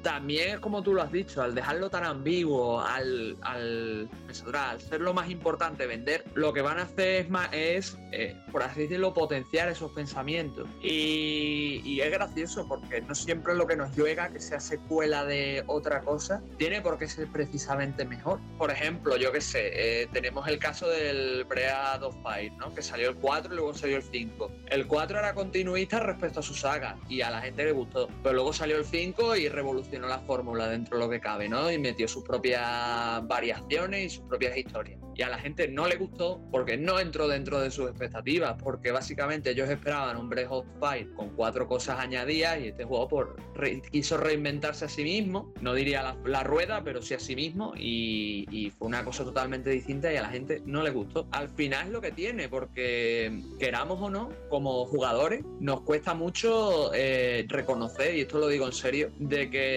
Speaker 2: también es como tú lo has dicho, al dejarlo tan ambiguo, al, al, al ser lo más importante vender, lo que van a hacer es, más, es eh, por así decirlo, potenciar esos pensamientos. Y, es gracioso porque no siempre lo que nos llega, que sea secuela de otra cosa, tiene por qué ser precisamente mejor. Por ejemplo, yo qué sé, eh, tenemos el caso del Breath of Fire, ¿no? que salió el 4 y luego salió el 5. El 4 era continuista respecto a su saga y a la gente le gustó, pero luego salió el 5 y revolucionó la fórmula dentro de lo que cabe, ¿no? Y metió sus propias variaciones y sus propias historias. Y a la gente no le gustó porque no entró dentro de sus expectativas, porque básicamente ellos esperaban un Breath of Fire con cuatro cosas añadidas y este juego por, quiso reinventarse a sí mismo, no diría la, rueda, pero sí a sí mismo, y, fue una cosa totalmente distinta y a la gente no le gustó. Al final es lo que tiene, porque queramos o no, como jugadores, nos cuesta mucho eh, reconocer, y esto lo digo en serio, de que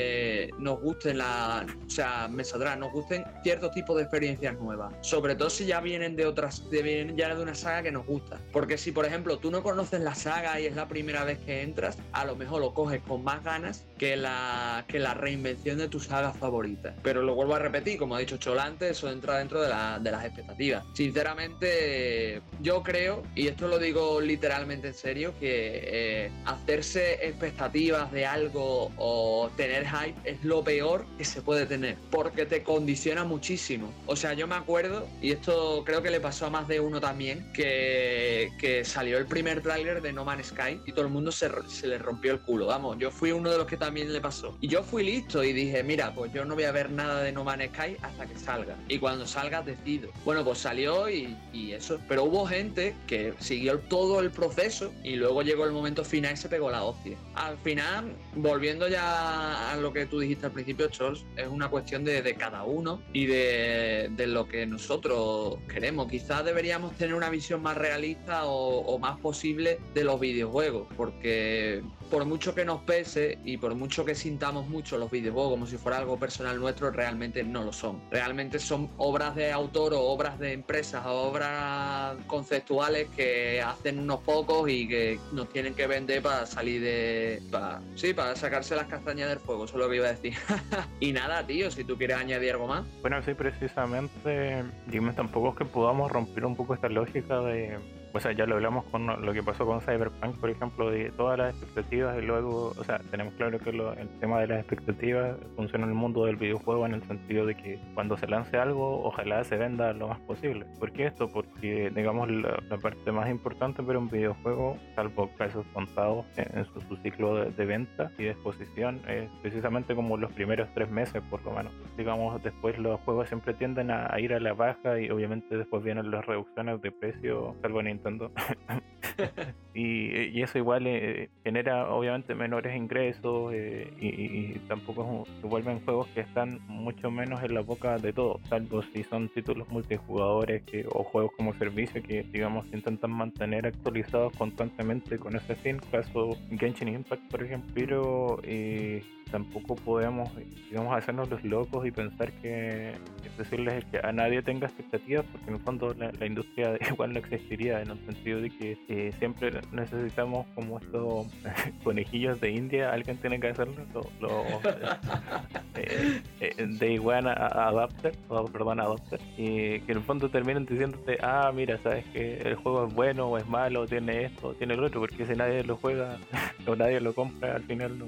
Speaker 2: nos gusten la, o sea, me saldrá, nos gusten ciertos tipos de experiencias nuevas. Sobre todo si ya vienen de otras, de, ya de una saga que nos gusta. Porque si, por ejemplo, tú no conoces la saga y es la primera vez que entras, a lo mejor lo coges con más ganas que la, que la reinvención de tu saga favorita. Pero lo vuelvo a repetir, como ha dicho Cholante, eso entra dentro de, de las expectativas. Sinceramente, yo creo, y esto lo digo literalmente en serio, que eh, hacerse expectativas de algo o tener es lo peor que se puede tener, porque te condiciona muchísimo. O sea, yo me acuerdo, y esto creo que le pasó a más de uno también, que, salió el primer tráiler de No Man's Sky y todo el mundo se, le rompió el culo. Vamos, yo fui uno de los que también le pasó. Y yo fui listo y dije, mira, pues yo no voy a ver nada de No Man's Sky hasta que salga. Y cuando salga decido. Bueno, pues salió y, eso. Pero hubo gente que siguió todo el proceso y luego llegó el momento final y se pegó la hostia. Al final, volviendo ya a lo que tú dijiste al principio, Charles, es una cuestión de, cada uno y de, lo que nosotros queremos. Quizás deberíamos tener una visión más realista o más posible de los videojuegos, porque por mucho que nos pese y por mucho que sintamos mucho los videojuegos como si fuera algo personal nuestro, realmente no lo son. Realmente son obras de autor o obras de empresas o obras conceptuales que hacen unos pocos y que nos tienen que vender para salir de... Para, sí, para sacarse las castañas del fuego, eso es lo que iba a decir. y nada, tío, si tú quieres añadir algo más.
Speaker 1: Bueno, sí, precisamente, dime tampoco es que podamos romper un poco esta lógica de o sea, ya lo hablamos con lo que pasó con Cyberpunk, por ejemplo, de todas las expectativas y luego, o sea, tenemos claro que el tema de las expectativas funciona en el mundo del videojuego en el sentido de que cuando se lance algo, ojalá se venda lo más posible. ¿Por qué esto? Porque, digamos, la, parte más importante para un videojuego, salvo casos contados en, su, ciclo de, venta y de exposición, es precisamente como los primeros tres meses, por lo menos. Digamos, después los juegos siempre tienden a, ir a la baja y obviamente después vienen las reducciones de precio, salvo en y, eso igual eh, genera obviamente menores ingresos eh, y, tampoco se vuelven juegos que están mucho menos en la boca de todos, salvo si son títulos multijugadores que, o juegos como servicio que digamos intentan mantener actualizados constantemente con ese fin, caso Genshin Impact por ejemplo, pero eh, tampoco podemos, digamos, hacernos los locos y pensar que es decirles que a nadie tenga expectativas, porque en el fondo la, industria igual no existiría, en el sentido de que eh, siempre necesitamos como estos conejillos de India, alguien tiene que hacerlo, los eh, eh, Day One Adapter, o, perdón, Adapter, y que en el fondo terminan diciéndote, ah, mira, sabes que el juego es bueno o es malo, tiene esto, tiene el otro, porque si nadie lo juega o nadie lo compra, al final no,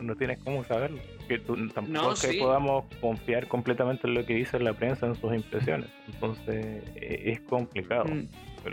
Speaker 1: no, tienes cómo saberlo. Que tampoco es que podamos confiar completamente en lo que dice la prensa en sus impresiones. Entonces e, es complicado. Mm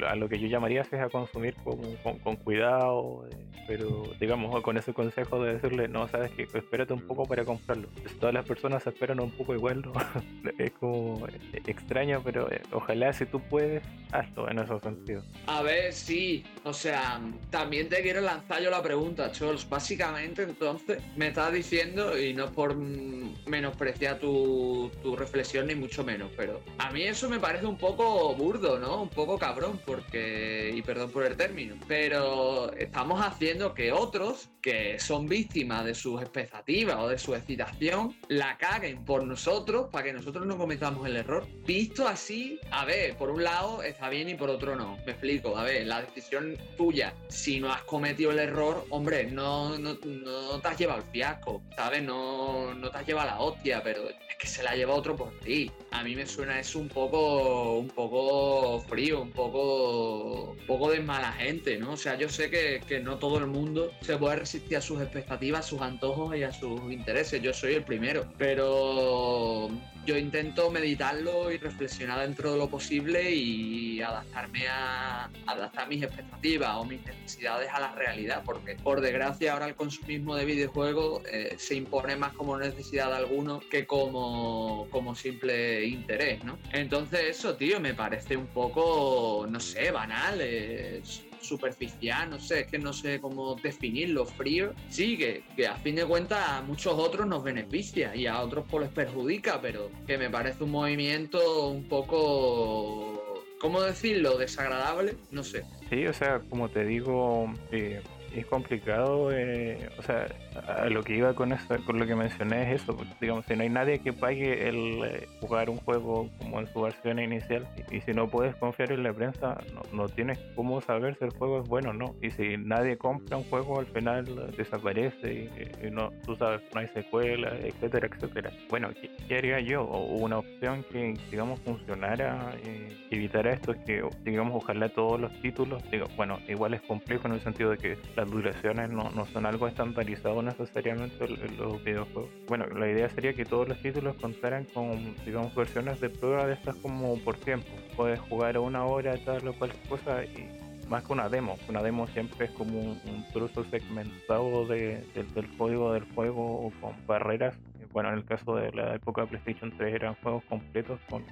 Speaker 1: a lo que yo llamaría es a consumir con, con, cuidado, eh, pero digamos con ese consejo de decirle, no, sabes que espérate un poco para comprarlo. Si todas las personas esperan un poco igual, es como eh, extraño, pero eh, ojalá si tú puedes, hazlo en ese sentido.
Speaker 2: A ver, sí, o sea, también te quiero lanzar yo la pregunta, Chols. Básicamente, entonces, me estás diciendo, y no por menospreciar tu, tu reflexión, ni mucho menos, pero a mí eso me parece un poco burdo, ¿no? Un poco cabrón porque, y perdón por el término, pero estamos haciendo que otros que son víctimas de sus expectativas o de su excitación la caguen por nosotros para que nosotros no cometamos el error. Visto así, a ver, por un lado está bien y por otro no. Me explico, a ver, la decisión tuya, si no has cometido el error, hombre, no, no, no te has llevado el fiasco, ¿sabes? No, no te has llevado la hostia, pero es que se la lleva otro por ti. A mí me suena eso un poco, un poco frío, un poco poco de mala gente, ¿no? O sea, yo sé que, que, no todo el mundo se puede resistir a sus expectativas, a sus antojos y a sus intereses. Yo soy el primero. Pero yo intento meditarlo y reflexionar dentro de lo posible y adaptarme a adaptar mis expectativas o mis necesidades a la realidad, porque por desgracia ahora el consumismo de videojuegos eh, se impone más como necesidad de alguno que como, como simple interés, ¿no? Entonces eso, tío, me parece un poco, no sé, banal. Es, superficial, no sé, es que no sé cómo definirlo, frío. Sí, que, a fin de cuentas a muchos otros nos beneficia y a otros pues les perjudica, pero que me parece un movimiento un poco, ¿cómo decirlo? Desagradable, no sé.
Speaker 1: Sí, o sea, como te digo, eh, es complicado, eh, o sea, a lo que iba con eso, con lo que mencioné es eso, digamos, si no hay nadie que pague el eh, jugar un juego como en su versión inicial, y, si no puedes confiar en la prensa, no, no, tienes cómo saber si el juego es bueno o no, y si nadie compra un juego al final desaparece, y, no, tú sabes, no hay secuela, etcétera, etcétera. Bueno, ¿qué, haría yo? Una opción que, digamos, funcionara, eh, evitara esto, es que, digamos, ojalá todos los títulos, digo, bueno, igual es complejo en el sentido de que las duraciones no, no son algo estandarizado necesariamente en los videojuegos. Bueno, la idea sería que todos los títulos contaran con, digamos, versiones de prueba de estas como por tiempo. Puedes jugar una hora, tal o cualquier cosa y más que una demo. Una demo siempre es como un, trozo segmentado de, del código del juego o con barreras. Bueno, en el caso de la época de PlayStation 3 eran juegos completos con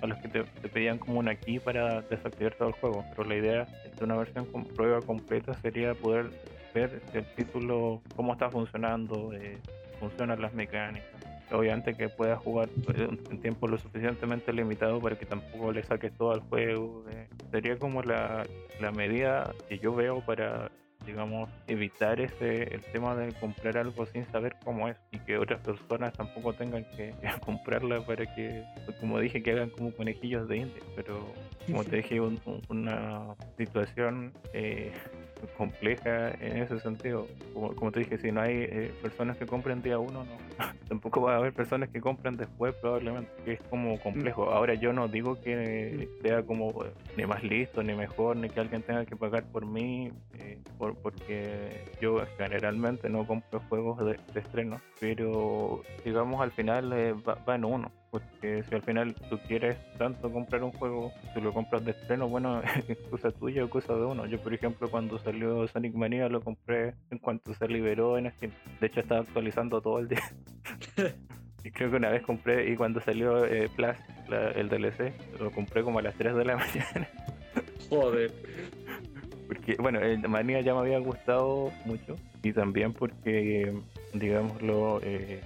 Speaker 1: a los que te, pedían como una key para desactivar todo el juego. Pero la idea de una versión con prueba completa sería poder ver el título, cómo está funcionando, eh, funcionan las mecánicas. Obviamente que puedas jugar en tiempo lo suficientemente limitado para que tampoco le saques todo al juego. Eh, sería como la, la medida que yo veo para digamos, evitar ese el tema de comprar algo sin saber cómo es y que otras personas tampoco tengan que, comprarla para que, como dije, que hagan como conejillos de India. Pero como te dije, una situación eh, compleja en ese sentido. Como, te dije, si no hay eh, personas que compren día uno, no. tampoco va a haber personas que compren después, probablemente, que es como complejo. Mm. Ahora, yo no digo que sea como ni más listo, ni mejor, ni que alguien tenga que pagar por mí, eh, por, porque yo generalmente no compro juegos de, estreno, pero digamos al final va en uno. Porque si al final tú quieres tanto comprar un juego, tú lo compras de estreno, bueno, es cosa tuya o cosa de uno. Yo, por ejemplo, cuando salió Sonic Mania lo compré en cuanto se liberó en Steam. De hecho, estaba actualizando todo el día. y creo que una vez compré, y cuando salió eh, Plus, el DLC, lo compré como a las 3 de la mañana.
Speaker 2: Joder.
Speaker 1: Porque, bueno, el Mania ya me había gustado mucho. Y también porque, digámoslo, eh,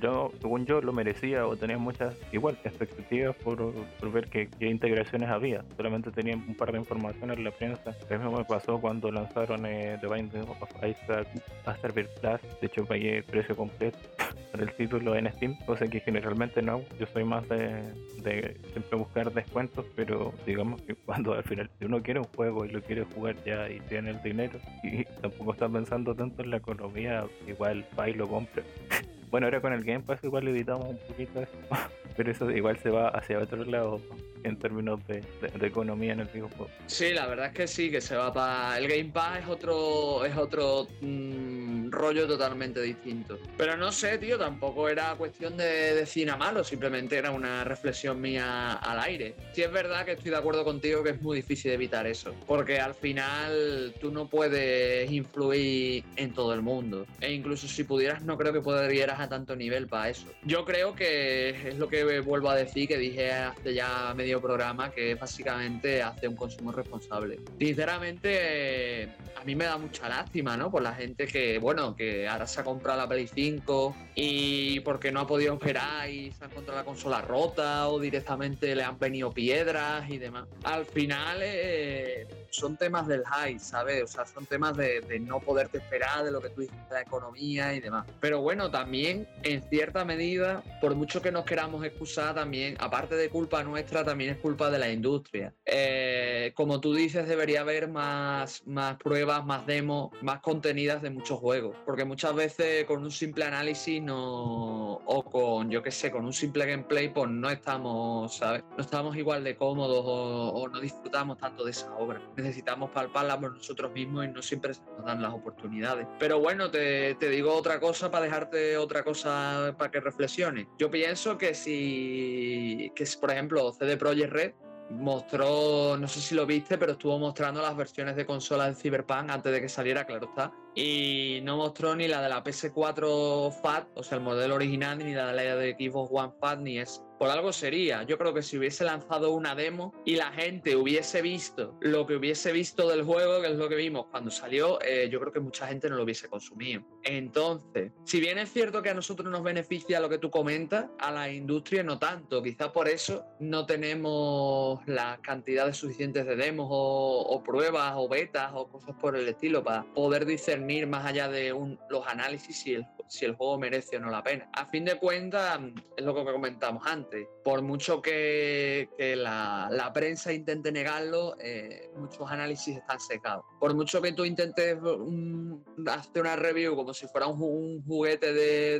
Speaker 1: yo, según yo, lo merecía o tenía muchas, igual, expectativas por, ver qué, integraciones había. Solamente tenía un par de informaciones en la prensa. Lo mismo me pasó cuando lanzaron eh, The Binding of Isaac Masterverse Plus. De hecho, pagué el precio completo para el título en Steam, cosa que generalmente no. Yo soy más de, de siempre buscar descuentos, pero digamos que cuando al final uno quiere un juego y lo quiere jugar ya y tiene el dinero y tampoco está pensando tanto en la economía, igual va y lo compra. Bueno, ahora con el Game Pass igual evitamos un poquito eso, pero eso igual se va hacia otro lado en términos de, economía en el videojuego.
Speaker 2: Sí, la verdad es que sí, que se va para... El Game Pass es otro, es otro mm, rollo totalmente distinto. Pero no sé, tío, tampoco era cuestión de decir a malo, simplemente era una reflexión mía al aire. Sí es verdad que estoy de acuerdo contigo que es muy difícil evitar eso, porque al final tú no puedes influir en todo el mundo. E incluso si pudieras, no creo que pudieras tanto nivel para eso. Yo creo que es lo que vuelvo a decir, que dije hace ya medio programa que básicamente hace un consumo responsable. Sinceramente, a mí me da mucha lástima, ¿no? Por la gente que, bueno, que ahora se ha comprado la Play 5 y porque no ha podido esperar y se ha encontrado la consola rota o directamente le han venido piedras y demás. Al final, eh, son temas del high, ¿sabes? O sea, son temas de, no poderte esperar, de lo que tú dices de la economía y demás. Pero bueno, también, en cierta medida, por mucho que nos queramos excusar, también, aparte de culpa nuestra, también es culpa de la industria. Eh, como tú dices, debería haber más, más pruebas, más demos, más contenidas de muchos juegos. Porque muchas veces con un simple análisis no, o con, yo qué sé, con un simple gameplay, pues no estamos, ¿sabes? No estamos igual de cómodos o, o no disfrutamos tanto de esa obra necesitamos palparla por nosotros mismos y no siempre nos dan las oportunidades. Pero bueno, te, te digo otra cosa para dejarte otra cosa para que reflexiones. Yo pienso que si, que por ejemplo, CD Projekt Red mostró, no sé si lo viste, pero estuvo mostrando las versiones de consola de Cyberpunk antes de que saliera, claro está. Y no mostró ni la de la PS4 FAT, o sea, el modelo original, ni la de la de Xbox One FAT, ni es por algo sería. Yo creo que si hubiese lanzado una demo y la gente hubiese visto lo que hubiese visto del juego, que es lo que vimos cuando salió, eh, yo creo que mucha gente no lo hubiese consumido. Entonces, si bien es cierto que a nosotros nos beneficia lo que tú comentas, a la industria no tanto. Quizás por eso no tenemos las cantidades suficientes de demos o, pruebas o betas o cosas por el estilo para poder discernir más allá de los análisis si el, si el juego merece o no la pena. A fin de cuentas, es lo que comentamos antes por mucho que, la, prensa intente negarlo, eh, muchos análisis están secados. Por mucho que tú intentes mm, hacer una review como si fuera un, juguete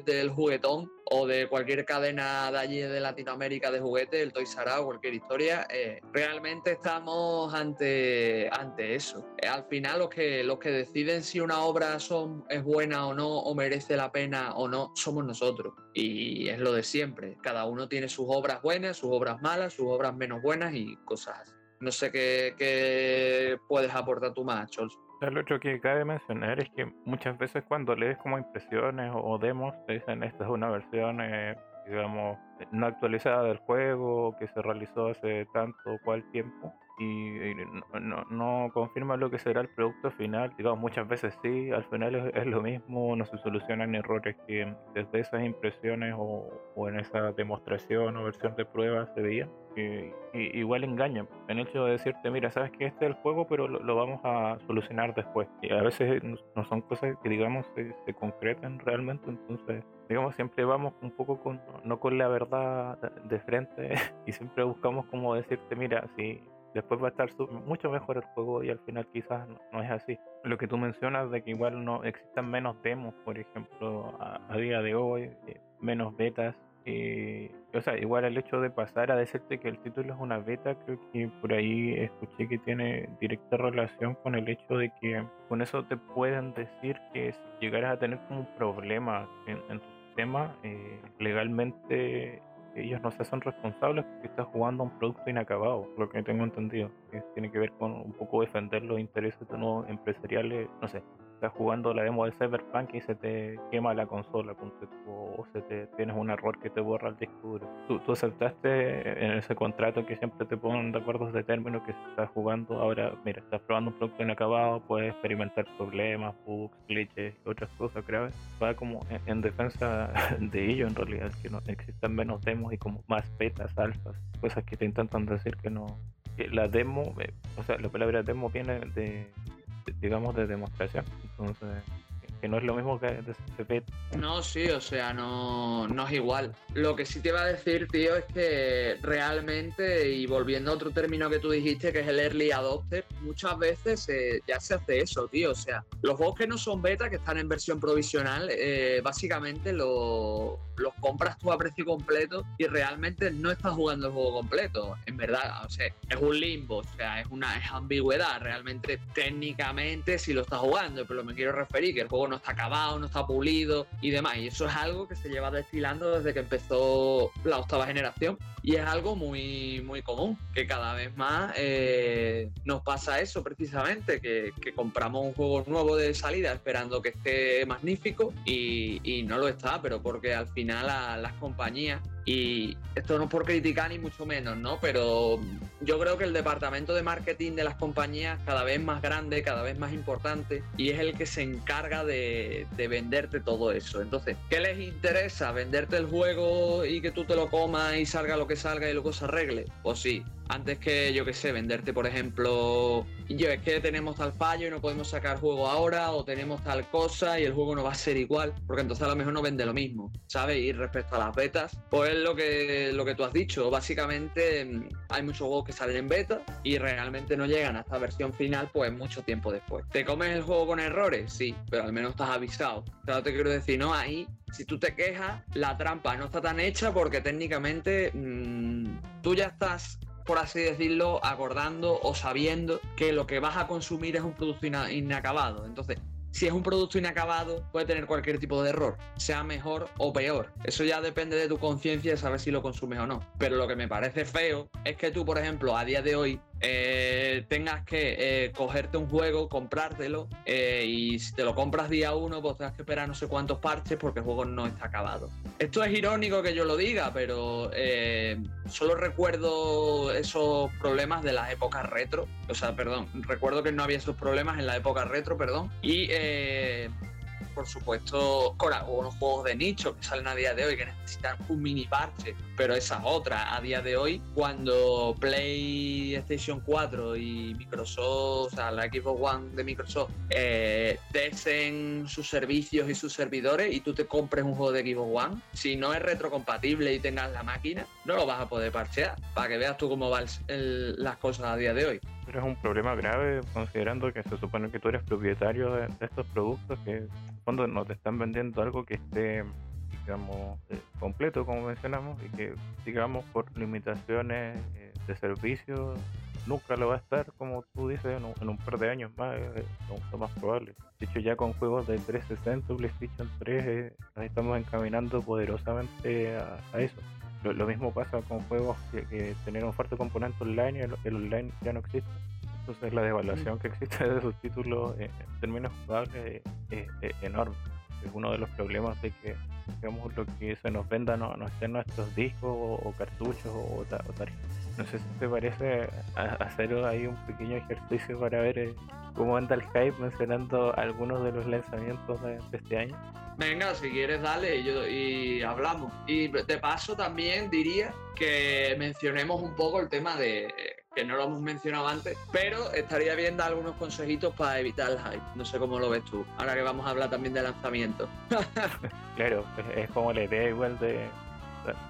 Speaker 2: del juguetón o de cualquier cadena de allí de Latinoamérica de juguetes, el Toy R o cualquier historia, eh, realmente estamos ante, ante eso. Eh, al final los que, los que deciden si una obra es buena o no, o merece la pena o no, somos nosotros. Y es lo de siempre. Cada uno tiene sus obras buenas, sus obras malas, sus obras menos buenas y cosas así. No sé qué, puedes aportar tú más, Chols.
Speaker 1: Lo otro que cabe mencionar es que muchas veces cuando lees como impresiones o demos, te dicen esta es una versión eh, digamos, no actualizada del juego que se realizó hace tanto o tiempo y no, no, confirma lo que será el producto final. Digamos, muchas veces sí, al final es, lo mismo, no se solucionan errores que desde esas impresiones o, o en esa demostración o versión de prueba se veían. Y, igual engañan en el hecho de decirte, mira, sabes que este es el juego, pero lo, vamos a solucionar después. Y a veces no son cosas que, digamos, se, se concretan realmente, entonces digamos, siempre vamos un poco con, no con la verdad de frente y siempre buscamos como decirte, mira, si después va a estar mucho mejor el juego y al final quizás no, es así. Lo que tú mencionas de que igual no existan menos demos, por ejemplo, a, día de hoy, eh, menos betas. Eh, o sea, igual el hecho de pasar a decirte que el título es una beta, creo que por ahí escuché que tiene directa relación con el hecho de que con eso te pueden decir que si llegaras a tener como un problema en, en tu sistema, eh, legalmente ellos no se hacen responsables porque estás jugando a un producto inacabado, lo que tengo entendido. Que tiene que ver con un poco defender los intereses de unos empresariales, no sé, estás jugando la demo de Cyberpunk y se te quema la consola, o se te tienes un error que te borra el disco duro. Tú, tú aceptaste en ese contrato que siempre te ponen de acuerdos de término que se está jugando, ahora mira, estás probando un producto inacabado, puedes experimentar problemas, bugs, glitches y otras cosas graves. Va como en, defensa de ello en realidad, que no existan menos demos y como más betas, alfas, cosas que te intentan decir que no, la demo, eh, o sea, la palabra demo viene de, digamos, de demostración. Entonces, que no es lo mismo que de
Speaker 2: No, sí, o sea, no, no es igual. Lo que sí te iba a decir, tío, es que realmente, y volviendo a otro término que tú dijiste, que es el early adopter, muchas veces ya se hace eso, tío. O sea, los juegos que no son beta, que están en versión provisional, eh, básicamente los compras tú a precio completo y realmente no estás jugando el juego completo. En verdad, o sea, es un limbo, o sea, es una es ambigüedad. Realmente, técnicamente, si lo estás jugando, pero me quiero referir que el juego no está acabado, no está pulido y demás. Y eso es algo que se lleva destilando desde que empezó la octava generación. Y es algo muy, muy común, que cada vez más eh, nos pasa eso precisamente, que, compramos un juego nuevo de salida esperando que esté magnífico y, no lo está, pero porque al final las compañías y esto no es por criticar ni mucho menos, ¿no? Pero yo creo que el departamento de marketing de las compañías cada vez más grande, cada vez más importante, y es el que se encarga de, venderte todo eso. Entonces, ¿qué les interesa? ¿Venderte el juego y que tú te lo comas y salga lo que salga y luego se arregle? Pues sí, antes que, yo qué sé, venderte, por ejemplo, yo es que tenemos tal fallo y no podemos sacar juego ahora, o tenemos tal cosa y el juego no va a ser igual, porque entonces a lo mejor no vende lo mismo, ¿sabes? Y respecto a las betas, pues es lo que, lo que tú has dicho. Básicamente, mm, hay muchos juegos que salen en beta y realmente no llegan a esta versión final, pues mucho tiempo después. ¿Te comes el juego con errores? Sí, pero al menos estás avisado. Claro, te quiero decir, no, ahí si tú te quejas, la trampa no está tan hecha porque técnicamente mmm, tú ya estás por así decirlo, acordando o sabiendo que lo que vas a consumir es un producto inacabado. Entonces, si es un producto inacabado, puede tener cualquier tipo de error, sea mejor o peor. Eso ya depende de tu conciencia de saber si lo consumes o no. Pero lo que me parece feo es que tú, por ejemplo, a día de hoy eh, tengas que eh, cogerte un juego, comprártelo eh, y si te lo compras día uno, pues tengas que esperar no sé cuántos parches porque el juego no está acabado. Esto es irónico que yo lo diga, pero solo recuerdo esos problemas de las épocas retro. O sea, perdón, recuerdo que no había esos problemas en la época retro, perdón. Y por supuesto, con algunos juegos de nicho que salen a día de hoy que necesitan un mini parche, pero esa es otra. A día de hoy, cuando PlayStation 4 y Microsoft, o sea, la Xbox One de Microsoft, eh, desen sus servicios y sus servidores y tú te compres un juego de Xbox One, si no es retrocompatible y tengas la máquina, no lo vas a poder parchear, para que veas tú cómo van las cosas a día de hoy.
Speaker 1: Pero es un problema grave considerando que se supone que tú eres propietario de, estos productos que cuando no te están vendiendo algo que esté digamos eh, completo como mencionamos y que digamos por limitaciones eh, de servicio nunca lo va a estar como tú dices en un, par de años más es lo más probable. De hecho ya con juegos de 360 PlayStation 3 nos estamos encaminando poderosamente a eso lo, mismo pasa con juegos que, que tener un fuerte componente online y el, online ya no existe. Entonces la devaluación que existe de sus títulos en términos jugables es, enorme. Es uno de los problemas de que digamos, lo que se nos venda no, no esté en nuestros discos o, cartuchos o, tarjetas. No sé si te parece hacer ahí un pequeño ejercicio para ver eh, cómo anda el hype mencionando algunos de los lanzamientos de, este año.
Speaker 2: Venga, si quieres, dale yo, y hablamos. Y de paso también diría que mencionemos un poco el tema de que no lo hemos mencionado antes, pero estaría bien dar algunos consejitos para evitar el hype. No sé cómo lo ves tú, ahora que vamos a hablar también de lanzamiento.
Speaker 1: claro, es como la idea igual de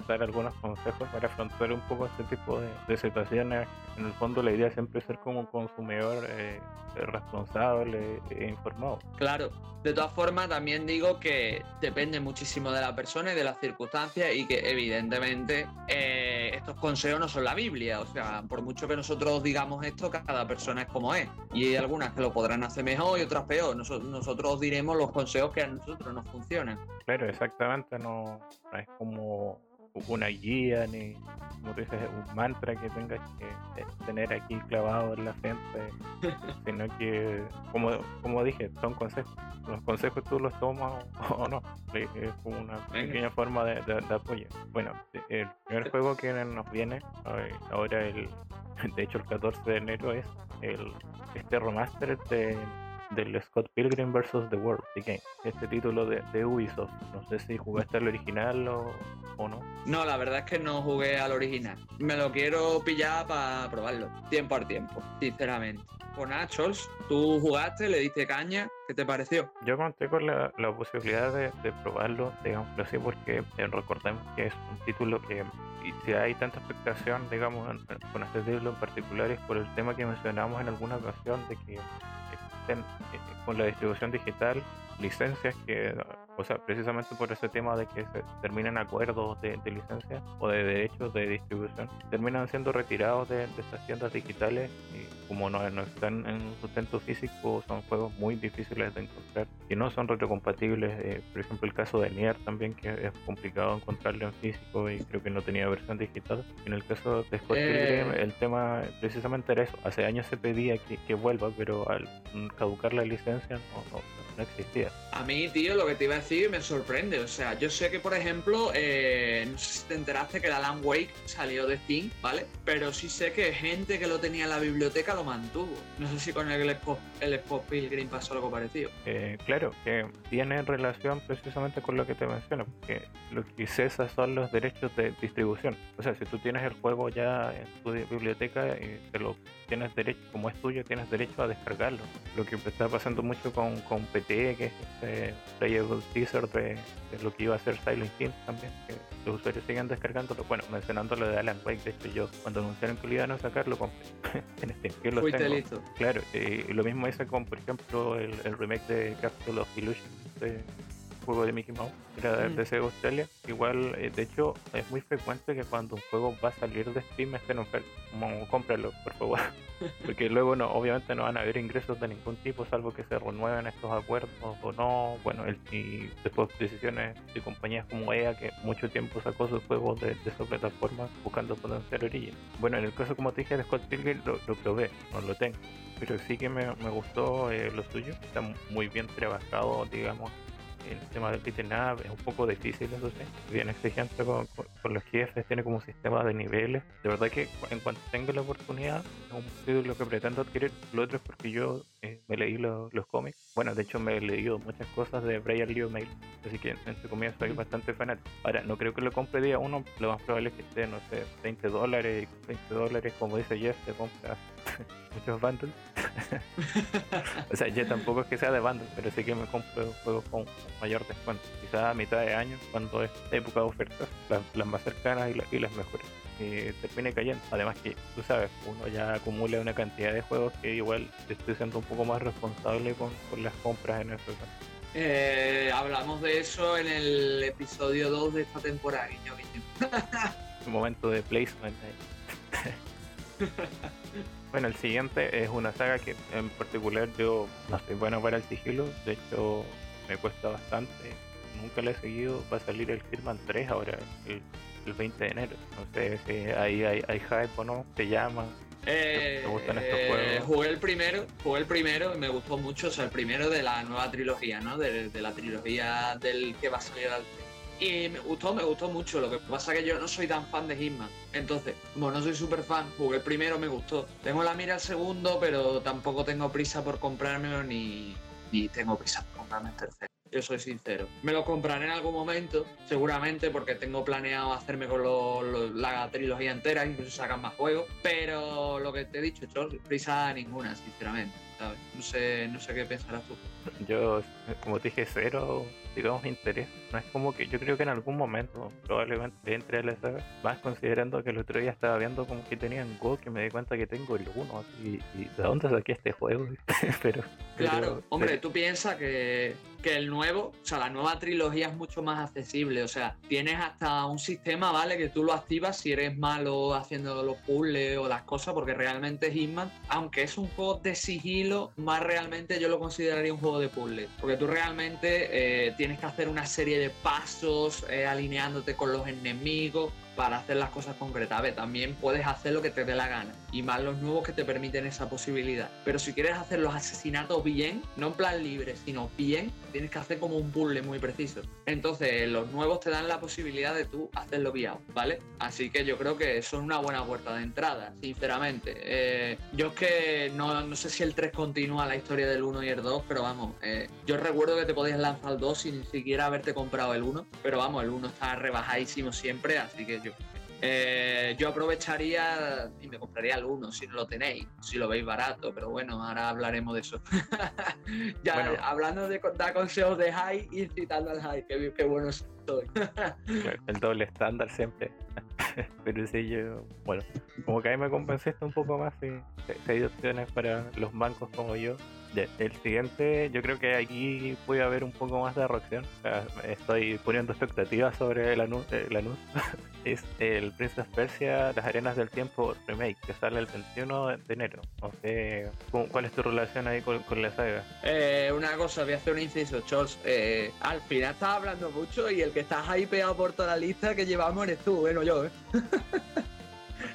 Speaker 1: dar algunos consejos para afrontar un poco este tipo de, situaciones. En el fondo la idea siempre es ser como un consumidor eh, responsable e informado.
Speaker 2: Claro, de todas formas también digo que depende muchísimo de la persona y de las circunstancias y que evidentemente eh, estos consejos no son la Biblia, o sea, por mucho que nosotros digamos esto, cada persona es como es y hay algunas que lo podrán hacer mejor y otras peor. nosotros nosotros diremos los consejos que a nosotros nos funcionan.
Speaker 1: Claro, exactamente, no es como una guía ni como tú dices un mantra que tengas que eh, tener aquí clavado en la frente sino que como, como dije son consejos. Los consejos tú los tomas o, no. Es como una pequeña forma de, apoyo. Bueno el primer juego que nos viene ahora el de hecho el 14 de enero es el este remaster de del Scott Pilgrim vs. The World, The Game, este título de, Ubisoft. No sé si jugaste al original o, no.
Speaker 2: No, la verdad es que no jugué al original. Me lo quiero pillar para probarlo, tiempo al tiempo, sinceramente. Con Nachos, tú jugaste, le diste caña, ¿qué te pareció?
Speaker 1: Yo conté con la, posibilidad de, probarlo, digamos así, porque eh, recordemos que es un título que y si hay tanta expectación, digamos, con este título en particular es por el tema que mencionamos en alguna ocasión de que eh, con la distribución digital licencias que, o sea, precisamente por ese tema de que se terminan acuerdos de, de licencia o de derechos de distribución, terminan siendo retirados de, de estas tiendas digitales y como no, no, están en sustento físico, son juegos muy difíciles de encontrar y no son retrocompatibles. Eh, por ejemplo, el caso de Nier también, que es complicado encontrarlo en físico y creo que no tenía versión digital. En el caso de Scott eh... el tema precisamente era eso. Hace años se pedía que, que vuelva, pero al caducar la licencia no, no existía.
Speaker 2: A mí, tío, lo que te iba a decir me sorprende. O sea, yo sé que, por ejemplo, eh, no sé si te enteraste que el Alan Wake salió de Steam, ¿vale? Pero sí sé que gente que lo tenía en la biblioteca lo mantuvo. No sé si con el Spot, el Spot Pilgrim pasó algo parecido.
Speaker 1: Eh, claro, que tiene relación precisamente con lo que te menciono, porque lo que cesa son los derechos de distribución. O sea, si tú tienes el juego ya en tu biblioteca y te lo tienes derecho, como es tuyo, tienes derecho a descargarlo. Lo que está pasando mucho con, con PT, que es este playable teaser de, lo que iba a ser Silent Hill también, que los usuarios siguen descargándolo. Bueno, mencionando lo de Alan Wake, de hecho yo cuando anunciaron que lo iban a sacar lo compré en este Yo lo tengo. Claro, y lo mismo hice con, por ejemplo, el, el remake de Castle of Illusion. De, juego de Mickey Mouse, era mm. de Sega Australia. Igual, eh, de hecho, es muy frecuente que cuando un juego va a salir de Steam esté en oferta. Como cómpralo, por favor. Porque luego, no, obviamente, no van a haber ingresos de ningún tipo, salvo que se renueven estos acuerdos o no. Bueno, el, y después decisiones de compañías como EA, que mucho tiempo sacó sus juegos de, de esa plataforma buscando potenciar origen. Bueno, en el caso, como te dije, de Scott Pilgrim, lo, lo probé, no lo tengo pero sí que me, me gustó eh, lo suyo. Está muy bien trabajado, digamos, el tema del beat'em es un poco difícil, eso sí, bien exigente con, los jefes, tiene como un sistema de niveles. De verdad que en cuanto tenga la oportunidad, es un título que pretendo adquirir. Lo otro es porque yo eh, me leí los cómics. Bueno, de hecho me he leído muchas cosas de Brian Lee O'Malley, así que en su comienzo soy bastante fanático. Ahora, no creo que lo compre día uno, lo más probable es que esté, no sé, 20 dólares, 20 dólares, como dice Jeff, te compras muchos bundles. o sea, yo tampoco es que sea de bundles, pero sí que me compro juegos con mayor descuento. Quizás a mitad de año, cuando es época de ofertas, las, más cercanas y, las mejores. Y termine cayendo. Además que, tú sabes, uno ya acumula una cantidad de juegos que igual estoy siendo un poco más responsable con, las compras en el juego.
Speaker 2: Eh, hablamos de eso en el episodio 2 de esta temporada, guiño,
Speaker 1: un momento de placement. Bueno, el siguiente es una saga que en particular yo no soy bueno para el sigilo, de hecho me cuesta bastante, nunca lo he seguido, va a salir el Hitman 3 ahora, el, 20 de enero, no sé si ahí hay, hay hype o no, se llama,
Speaker 2: eh, ¿Te gustan estos eh, juegos? Jugué el primero, jugué el primero y me gustó mucho, o sea, el primero de la nueva trilogía, ¿no? De, la trilogía del que va a salir al Y me gustó, me gustó mucho. Lo que pasa es que yo no soy tan fan de Hitman. Entonces, como no soy súper fan, jugué el primero, me gustó. Tengo la mira al segundo, pero tampoco tengo prisa por comprármelo ni, ni tengo prisa por comprarme el tercero. Yo soy sincero. Me lo compraré en algún momento, seguramente, porque tengo planeado hacerme con lo- lo- la trilogía entera, incluso sacan más juegos. Pero lo que te he dicho, Chor, prisa ninguna, sinceramente. No sé, no sé qué pensarás tú.
Speaker 1: Yo, como te dije, cero, digamos, interés. No es como que yo creo que en algún momento probablemente entre saga, más considerando que el otro día estaba viendo como que tenía en Go que me di cuenta que tengo el 1 así, y de dónde saqué este juego, pero...
Speaker 2: Claro,
Speaker 1: pero-
Speaker 2: hombre, tú piensas que, que el nuevo, o sea, la nueva trilogía es mucho más accesible. O sea, tienes hasta un sistema, ¿vale? Que tú lo activas si eres malo haciendo los puzzles o las cosas, porque realmente Hitman, aunque es un juego de sigilo, más realmente yo lo consideraría un juego de puzzles. Porque tú realmente eh, tienes que hacer una serie de pasos eh, alineándote con los enemigos para hacer las cosas concretas. A ver, también puedes hacer lo que te dé la gana. Y más los nuevos que te permiten esa posibilidad. Pero si quieres hacer los asesinatos bien, no en plan libre, sino bien, tienes que hacer como un puzzle muy preciso. Entonces, los nuevos te dan la posibilidad de tú hacerlo guiado, ¿vale? Así que yo creo que son una buena puerta de entrada, sinceramente. Eh, yo es que no, no sé si el 3 continúa la historia del 1 y el 2, pero vamos, eh, yo recuerdo que te podías lanzar el 2 sin siquiera haberte comprado el 1, pero vamos, el 1 está rebajadísimo siempre, así que eh, yo aprovecharía y me compraría el 1 si no lo tenéis, si lo veis barato, pero bueno, ahora hablaremos de eso. ya
Speaker 1: Bueno.
Speaker 2: hablando de dar consejos de high y citando al high, qué, qué bueno soy.
Speaker 1: El doble estándar siempre. Pero sí, yo, bueno, como que ahí me convenciste un poco más si hay opciones para los bancos como yo. El siguiente, yo creo que aquí puede haber un poco más de reacción. Estoy poniendo expectativas sobre el anuncio. es el Prince of Persia, Las Arenas del Tiempo Remake, que sale el 21 de enero. No sé, ¿cómo- ¿cuál es tu relación ahí con, con la saga?
Speaker 2: Eh, una cosa, voy a hacer un inciso, Chols. Eh, al final estás hablando mucho y el que estás ahí pegado por toda la lista que llevamos eres tú, bueno, yo, ¿eh?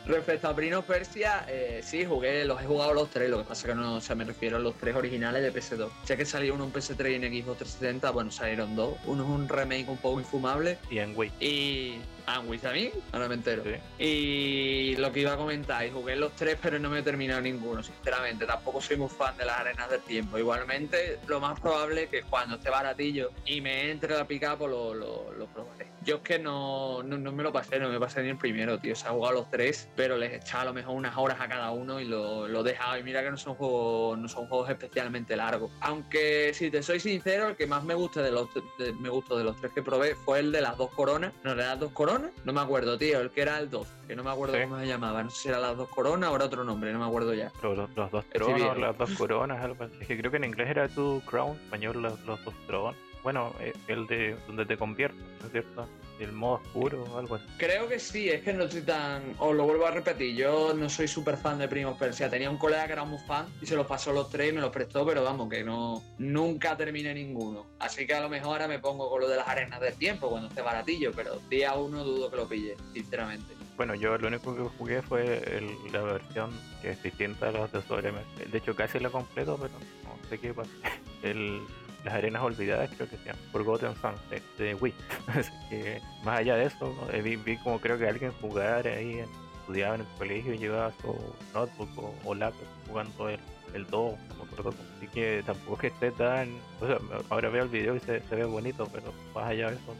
Speaker 2: Respecto a Prince of Persia, eh, sí, jugué, los he jugado los tres, lo que pasa que no, o sea, me refiero a los tres originales de PS2. Sé que salió uno en PS3 y en Xbox 360, bueno, salieron dos. Uno es un remake un poco infumable
Speaker 1: Y en Wii.
Speaker 2: y... Ah, ¿Wii también? Ahora me entero.
Speaker 1: Sí.
Speaker 2: Y lo que iba a comentar, y jugué los tres, pero no me he terminado ninguno, sinceramente. Tampoco soy muy fan de las arenas del tiempo. Igualmente, lo más probable es que cuando esté baratillo y me entre la pica, pues lo, lo, lo probaré. Yo es que no, no, no me lo pasé, no me pasé ni el primero, tío. Se ha jugado los tres, pero les he echado a lo mejor unas horas a cada uno y lo, lo he dejado. Y mira que no son juegos, no son juegos especialmente largos. Aunque, si te soy sincero, el que más me gusta de los, de- me gustó de los tres que probé fue el de las dos coronas. ¿No era las dos coronas? No me acuerdo, tío. El que era el 2, que no me acuerdo
Speaker 1: Sí.
Speaker 2: cómo se llamaba. No sé si era las dos coronas o era otro nombre, no me acuerdo ya.
Speaker 1: Los, los- los dos tronos, las dos coronas, algo así. Es que creo que en inglés era Two Crown, en español los, los dos tronos. Bueno, eh, el de donde te conviertes, ¿no es cierto? El modo oscuro o algo así.
Speaker 2: Creo que sí, es que no estoy tan. Os lo vuelvo a repetir, yo no soy súper fan de Primo Persia. Tenía un colega que era muy fan y se los pasó los tres y me los prestó, pero vamos, que no. Nunca terminé ninguno. Así que a lo mejor ahora me pongo con lo de las arenas del tiempo cuando esté baratillo, pero día uno dudo que lo pille, sinceramente.
Speaker 1: Bueno, yo lo único que jugué fue el- la versión que es distinta a las de sobremesa. De hecho, casi la completo, pero no sé qué pasa. El, las arenas olvidadas creo que se llama, Forgotten Sun, de, Wii. Así que, más allá de eso. Eh, vi, vi como creo que alguien jugar ahí, estudiaba en el colegio y llevaba su notebook o, o laptop jugando el, el 2, no me acuerdo. Así que tampoco es que esté tan... O sea, ahora veo el video y se, se ve bonito, pero más allá de eso,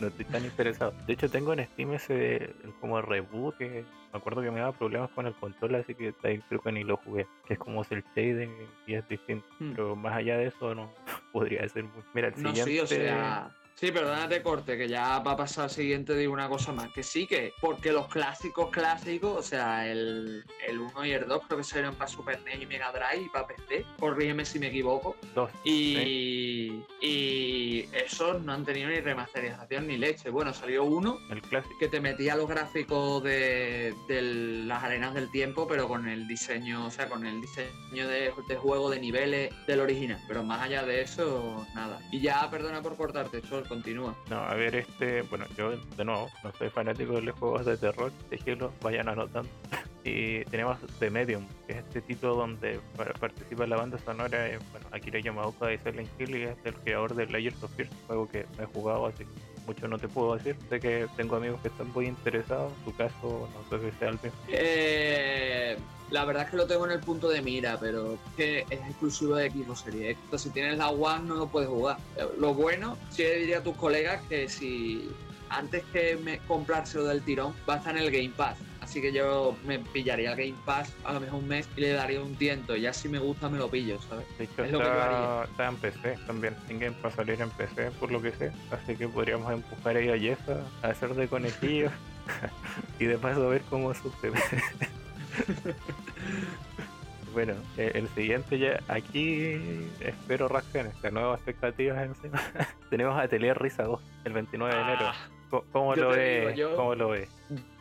Speaker 1: no estoy tan interesado. De hecho, tengo en Steam ese como reboot que me acuerdo que me daba problemas con el control, así que ahí creo que ni lo jugué. Que es como el shading y es distinto.
Speaker 2: Hmm.
Speaker 1: Pero más allá de eso, no podría ser muy. Mira, el
Speaker 2: No,
Speaker 1: siguiente.
Speaker 2: sí, o sea. Sí, perdónate corte, que ya va a pasar al siguiente, digo una cosa más. Que sí, que porque los clásicos clásicos, o sea, el, el 1 y el 2 creo que salieron para Super NES y Mega Drive y para PC. Corrígeme si me equivoco.
Speaker 1: Dos.
Speaker 2: Y, y esos no han tenido ni remasterización ni leche. Bueno, salió uno
Speaker 1: El clásico.
Speaker 2: que te metía los gráficos de, de las arenas del tiempo, pero con el diseño, o sea, con el diseño de, de juego de niveles del original. Pero más allá de eso, nada. Y ya, perdona por cortarte, Sol, continúa.
Speaker 1: No, a ver, este. Bueno, yo de nuevo no soy fanático de los juegos de terror. Déjenlo, vayan anotando. Y tenemos The Medium, que es este título donde pa- participa la banda sonora. eh, bueno, Akira Yamaoka de Silent Hill y es el creador de Layers of Fear, juego que no he jugado, así que mucho no te puedo decir. Sé que tengo amigos que están muy interesados. En tu caso, no sé si sea el mismo.
Speaker 2: Eh, la verdad es que lo tengo en el punto de mira, pero que es exclusivo de Xbox Series X. Si tienes la One, no lo puedes jugar. Lo bueno, sí diría a tus colegas que si antes que me comprárselo del tirón, va a estar en el Game Pass. Así que yo me pillaría el Game Pass a lo mejor un mes y le daría un tiento. Ya si me gusta me lo pillo, ¿sabes?
Speaker 1: De hecho,
Speaker 2: Es lo que yo haría.
Speaker 1: está, está en PC también. En Game Pass salir en PC, por lo que sé. Así que podríamos empujar ahí a Jeff a a hacer de conejillo. y de paso ver cómo sufre. Bueno, eh, el siguiente ya, aquí espero reacciones, de nuevo expectativas encima. Tenemos Atelier Risa 2, el 29 de enero.
Speaker 2: Ah,
Speaker 1: ¿Cómo lo
Speaker 2: digo, yo-
Speaker 1: ¿Cómo lo ves?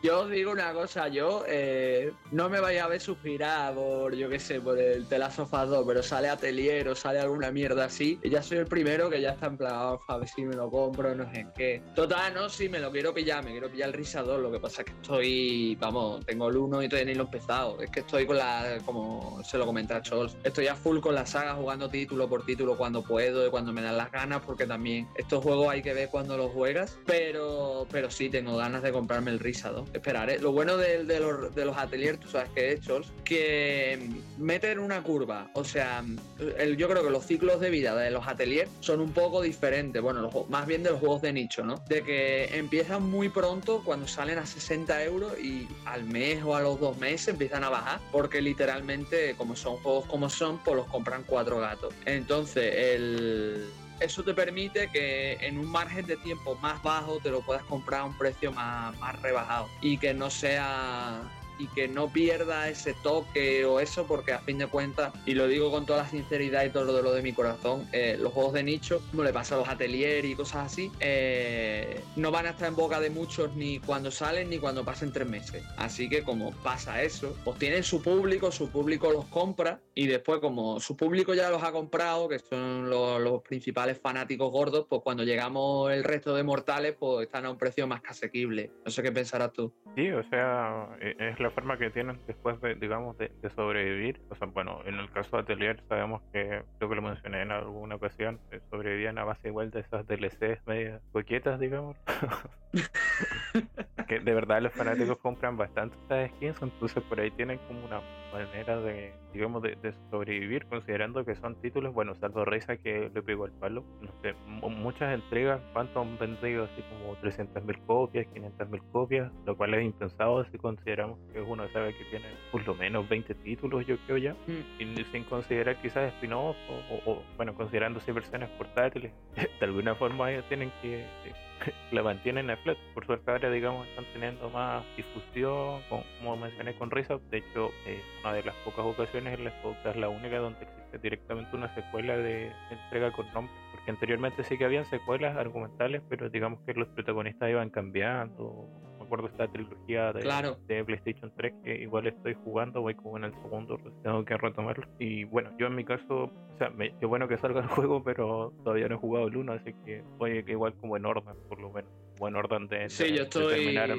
Speaker 2: Yo os digo una cosa, yo eh, no me vaya a ver suspirar por, yo qué sé, por el The Last of Us 2, pero sale Atelier o sale alguna mierda así, ya soy el primero que ya está en plan, "Ah, a ver si me lo compro, no sé qué. Total, no, sí, me lo quiero pillar, me quiero pillar el Risa 2, lo que pasa es que estoy, vamos, tengo el 1 y todavía ni lo he empezado, es que estoy con la, como se lo comenté a Chols, estoy a full con la saga jugando título por título cuando puedo y cuando me dan las ganas, porque también estos juegos hay que ver cuando los juegas, pero, pero sí, tengo ganas de comprarme el Risa 2. Esperaré. Lo bueno de, los, de los ateliers, tú sabes que he hecho, que meten una curva. O sea, el- yo creo que los ciclos de vida de los ateliers son un poco diferentes. Bueno, los más bien de los juegos de nicho, ¿no? De que empiezan muy pronto cuando salen a 60 euros y al mes o a los dos meses empiezan a bajar. Porque literalmente, como son juegos como son, pues los compran cuatro gatos. Entonces, el eso te permite que en un margen de tiempo más bajo te lo puedas comprar a un precio más, más rebajado y que no sea y que no pierda ese toque o eso porque a fin de cuentas y lo digo con toda la sinceridad y todo lo de lo de mi corazón eh, los juegos de nicho como le pasa a los ateliers y cosas así eh, no van a estar en boca de muchos ni cuando salen ni cuando pasen tres meses. Así que como pasa eso pues tienen su público su público los compra y después como su público ya los ha comprado que son los, principales fanáticos gordos pues cuando llegamos el resto de mortales pues están a un precio más que asequible. No sé qué pensarás tú.
Speaker 1: Sí, o sea, e- es la forma que tienen después de, digamos, de, de sobrevivir. O sea, bueno, en el caso de Atelier sabemos que, creo que lo mencioné en alguna ocasión, eh, sobrevivían a base igual de esas DLCs medias coquetas, digamos. que de verdad los fanáticos compran bastante estas skins, entonces por ahí tienen como una manera de, digamos, de, de sobrevivir, considerando que son títulos, bueno, salvo Reza que le pegó el palo, no sé, mu- muchas entregas, ¿cuánto han vendido? Así como 300.000 copias, 500.000 copias, lo cual es impensado si consideramos que uno sabe que tiene por lo menos 20 títulos, yo creo ya, y ni- sin considerar quizás spin-off o, o- bueno, considerando si versiones portátiles, de alguna forma ellos tienen que, que la mantienen a flote. Por suerte ahora, digamos, están teniendo más difusión, como mencioné con Risa. De hecho, es una de las pocas ocasiones en las que es la única donde existe directamente una secuela de entrega con nombre. Porque anteriormente sí que habían secuelas argumentales, pero digamos que los protagonistas iban cambiando. Me acuerdo esta trilogía de,
Speaker 2: Claro.
Speaker 1: de PlayStation 3 que igual estoy jugando, voy como en el segundo, pues tengo que retomarlo. Y bueno, yo en mi caso, o sea, me- qué bueno que salga el juego, pero todavía no he jugado el 1, así que voy igual como en orden, por lo menos. Como en orden de,
Speaker 2: Sí,
Speaker 1: de-
Speaker 2: yo
Speaker 1: de
Speaker 2: estoy-
Speaker 1: terminar,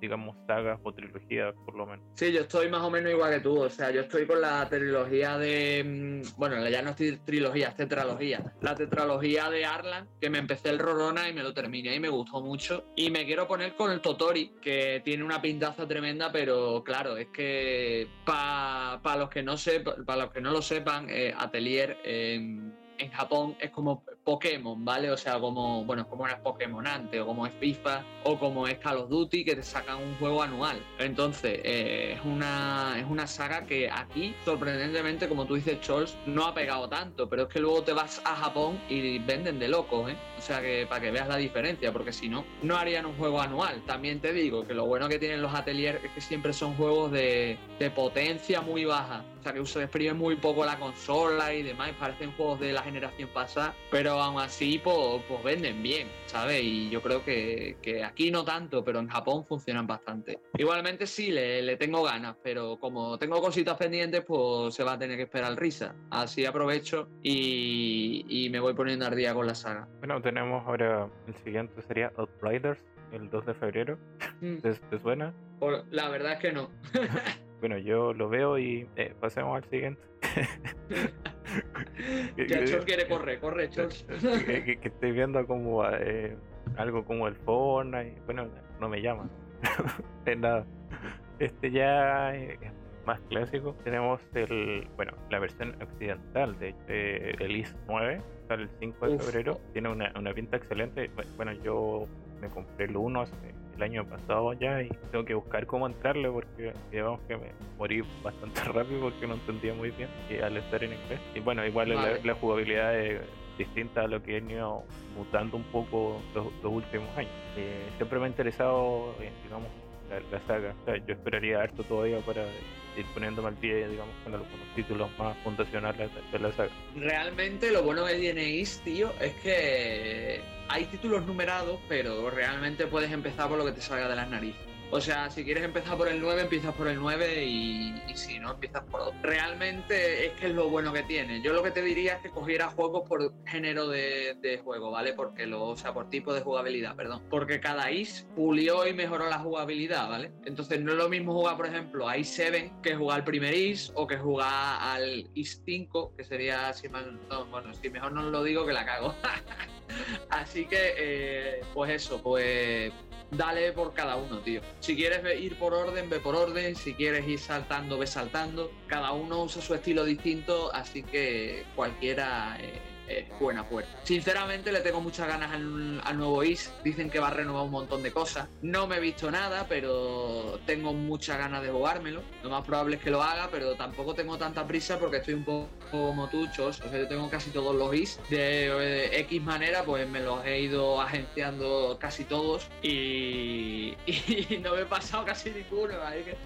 Speaker 1: digamos, sagas o trilogías, por lo menos.
Speaker 2: Sí, yo estoy más o menos igual que tú. O sea, yo estoy con la trilogía de. mm, Bueno, ya no es tri- trilogía, es tetralogía. La tetralogía de Arlan, que me empecé el Rorona y me lo terminé y me gustó mucho. Y me quiero poner con el Totori, que tiene una pintaza tremenda, pero claro, es que para los que no sepa- para los que no lo sepan, eh, Atelier en Japón es como Pokémon, ¿vale? O sea, como, bueno, como es Pokémon antes, o como es FIFA, o como es Call of Duty, que te sacan un juego anual. Entonces, eh, es, una, es una saga que aquí, sorprendentemente, como tú dices, Chols, no ha pegado tanto, pero es que luego te vas a Japón y venden de locos, ¿eh? O sea, que para que veas la diferencia, porque si no, no harían un juego anual. También te digo que lo bueno que tienen los ateliers es que siempre son juegos de, de potencia muy baja. O sea, que se exprime muy poco la consola y demás, parecen juegos de la generación pasada, pero aún así, pues, pues venden bien, ¿sabes? Y yo creo que, que aquí no tanto, pero en Japón funcionan bastante. Igualmente sí, le, le tengo ganas, pero como tengo cositas pendientes, pues se va a tener que esperar risa. Así aprovecho y, y me voy poniendo al día con la saga.
Speaker 1: Bueno, tenemos ahora el siguiente sería Outriders, el 2 de febrero.
Speaker 2: Mm,
Speaker 1: ¿Te, te suena?
Speaker 2: por- la verdad es que no.
Speaker 1: Bueno, yo lo veo y eh, pasemos al siguiente.
Speaker 2: ya Chos quiere correr, corre, Chos.
Speaker 1: que, que- que estoy viendo como eh, algo como el Fortnite, bueno, no me llama, es nada. Este ya es más clásico. Tenemos el, bueno, la versión occidental de, el IS 9, sale el 5 de febrero, tiene una, una pinta excelente. Bueno, yo me compré el 1 hace el año pasado ya y tengo que buscar cómo entrarle porque digamos que me morí bastante rápido porque no entendía muy bien y al estar en inglés. Y bueno, igual la, jugabilidad es distinta a lo que he ido mutando un poco los, últimos años. Eh, siempre me ha interesado, eh, digamos, la, saga. yo esperaría harto todavía para ir poniéndome al pie, digamos, con algunos títulos más fundacionales de la saga.
Speaker 2: Realmente lo bueno tiene Is, tío, es que hay títulos numerados, pero realmente puedes empezar por lo que te salga de las narices. O sea, si quieres empezar por el 9, empiezas por el 9 y, si no, empiezas por otro. Realmente es que es lo bueno que tiene. Yo lo que te diría es que cogieras juegos por género de, juego, ¿vale? Porque lo, o sea, por tipo de jugabilidad, perdón. Porque cada IS pulió y mejoró la jugabilidad, ¿vale? Entonces no es lo mismo jugar, por ejemplo, a IS 7 que jugar al primer IS o que jugar al IS 5, que sería, si bueno, si mejor no lo digo que la cago. Así que, eh, pues eso, pues dale por cada uno, tío. Si quieres ir por orden, ve por orden. Si quieres ir saltando, ve saltando. Cada uno usa su estilo distinto, así que cualquiera... Eh, buena puerta. Sinceramente le tengo muchas ganas al, nuevo Is. Dicen que va a renovar un montón de cosas. No me he visto nada, pero tengo muchas ganas de jugármelo. Lo más probable es que lo haga, pero tampoco tengo tanta prisa porque estoy un poco como. O sea, yo tengo casi todos los Is. De, X manera, pues me los he ido agenciando casi todos y, no me he pasado casi ninguno. que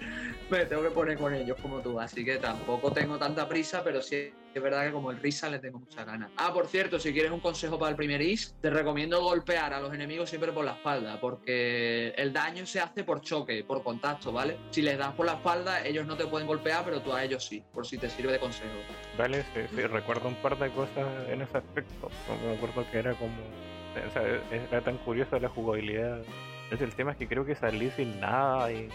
Speaker 2: me tengo que poner con ellos como tú. Así que tampoco tengo tanta prisa, pero sí es verdad que como el Risa le tengo muchas ganas. Ah, por cierto, si quieres un consejo para el primer Is, te recomiendo golpear a los enemigos siempre por la espalda, porque el daño se hace por choque, por contacto, ¿vale? Si les das por la espalda, ellos no te pueden golpear, pero tú a ellos sí, por si te sirve de consejo.
Speaker 1: Vale, sí, recuerdo un par de cosas en ese aspecto. Me acuerdo que era como. O sea, era tan curiosa la jugabilidad. El tema es que creo que salí sin nada y,